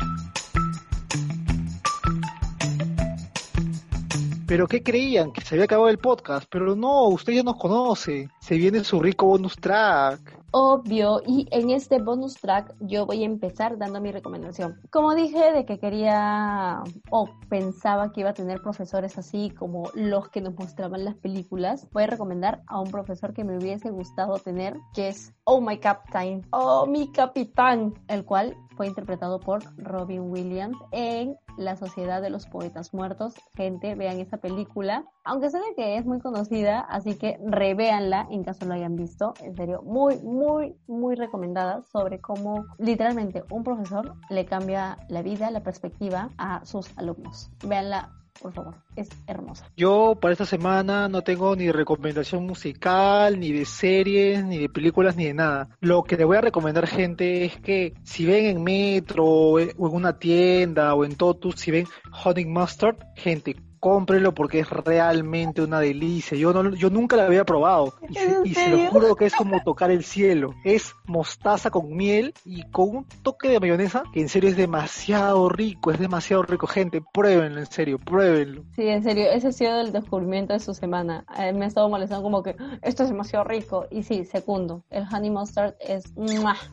¿Pero qué creían? Que se había acabado el podcast. Pero no, usted ya nos conoce. Se viene su rico bonus track obvio y en este bonus track yo voy a empezar dando mi recomendación. Como dije de que quería o pensaba que iba a tener profesores así como los que nos mostraban las películas, voy a recomendar a un profesor que me hubiese gustado tener, que es Oh My Captain, Oh Mi Capitán, el cual fue interpretado por Robin Williams en La Sociedad de los Poetas Muertos. Gente, vean esa película, aunque sé que es muy conocida, así que revéanla en caso lo hayan visto. En serio, muy, muy, muy recomendada sobre cómo literalmente un profesor le cambia la vida, la perspectiva a sus alumnos. Véanla por favor, es hermosa. Yo para esta semana no tengo ni recomendación musical, ni de series, ni de películas, ni de nada. Lo que le voy a recomendar, gente, es que si ven en Metro o en una tienda o en Totus, si ven Honey Mustard, gente, cómprenlo porque es realmente una delicia. Yo no, yo nunca la había probado y, se, lo juro que es como tocar el cielo. Es mostaza con miel y con un toque de mayonesa que en serio es demasiado rico, es demasiado rico. Gente, pruébenlo, en serio, pruébenlo. Sí, en serio, ese ha sido el descubrimiento de su semana. Eh, me ha estado molestando como que esto es demasiado rico. Y sí, segundo, el honey mustard es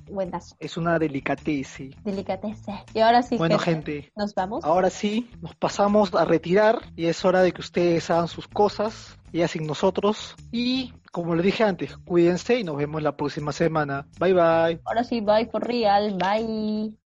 buenazo. Es una delicatese. Delicatese. Y ahora sí, bueno, gente, nos vamos. Ahora sí, nos pasamos a retirar y es hora de que ustedes hagan sus cosas y hacen nosotros. Y como le dije antes, cuídense y nos vemos la próxima semana. Bye bye. Ahora sí, bye for real. Bye.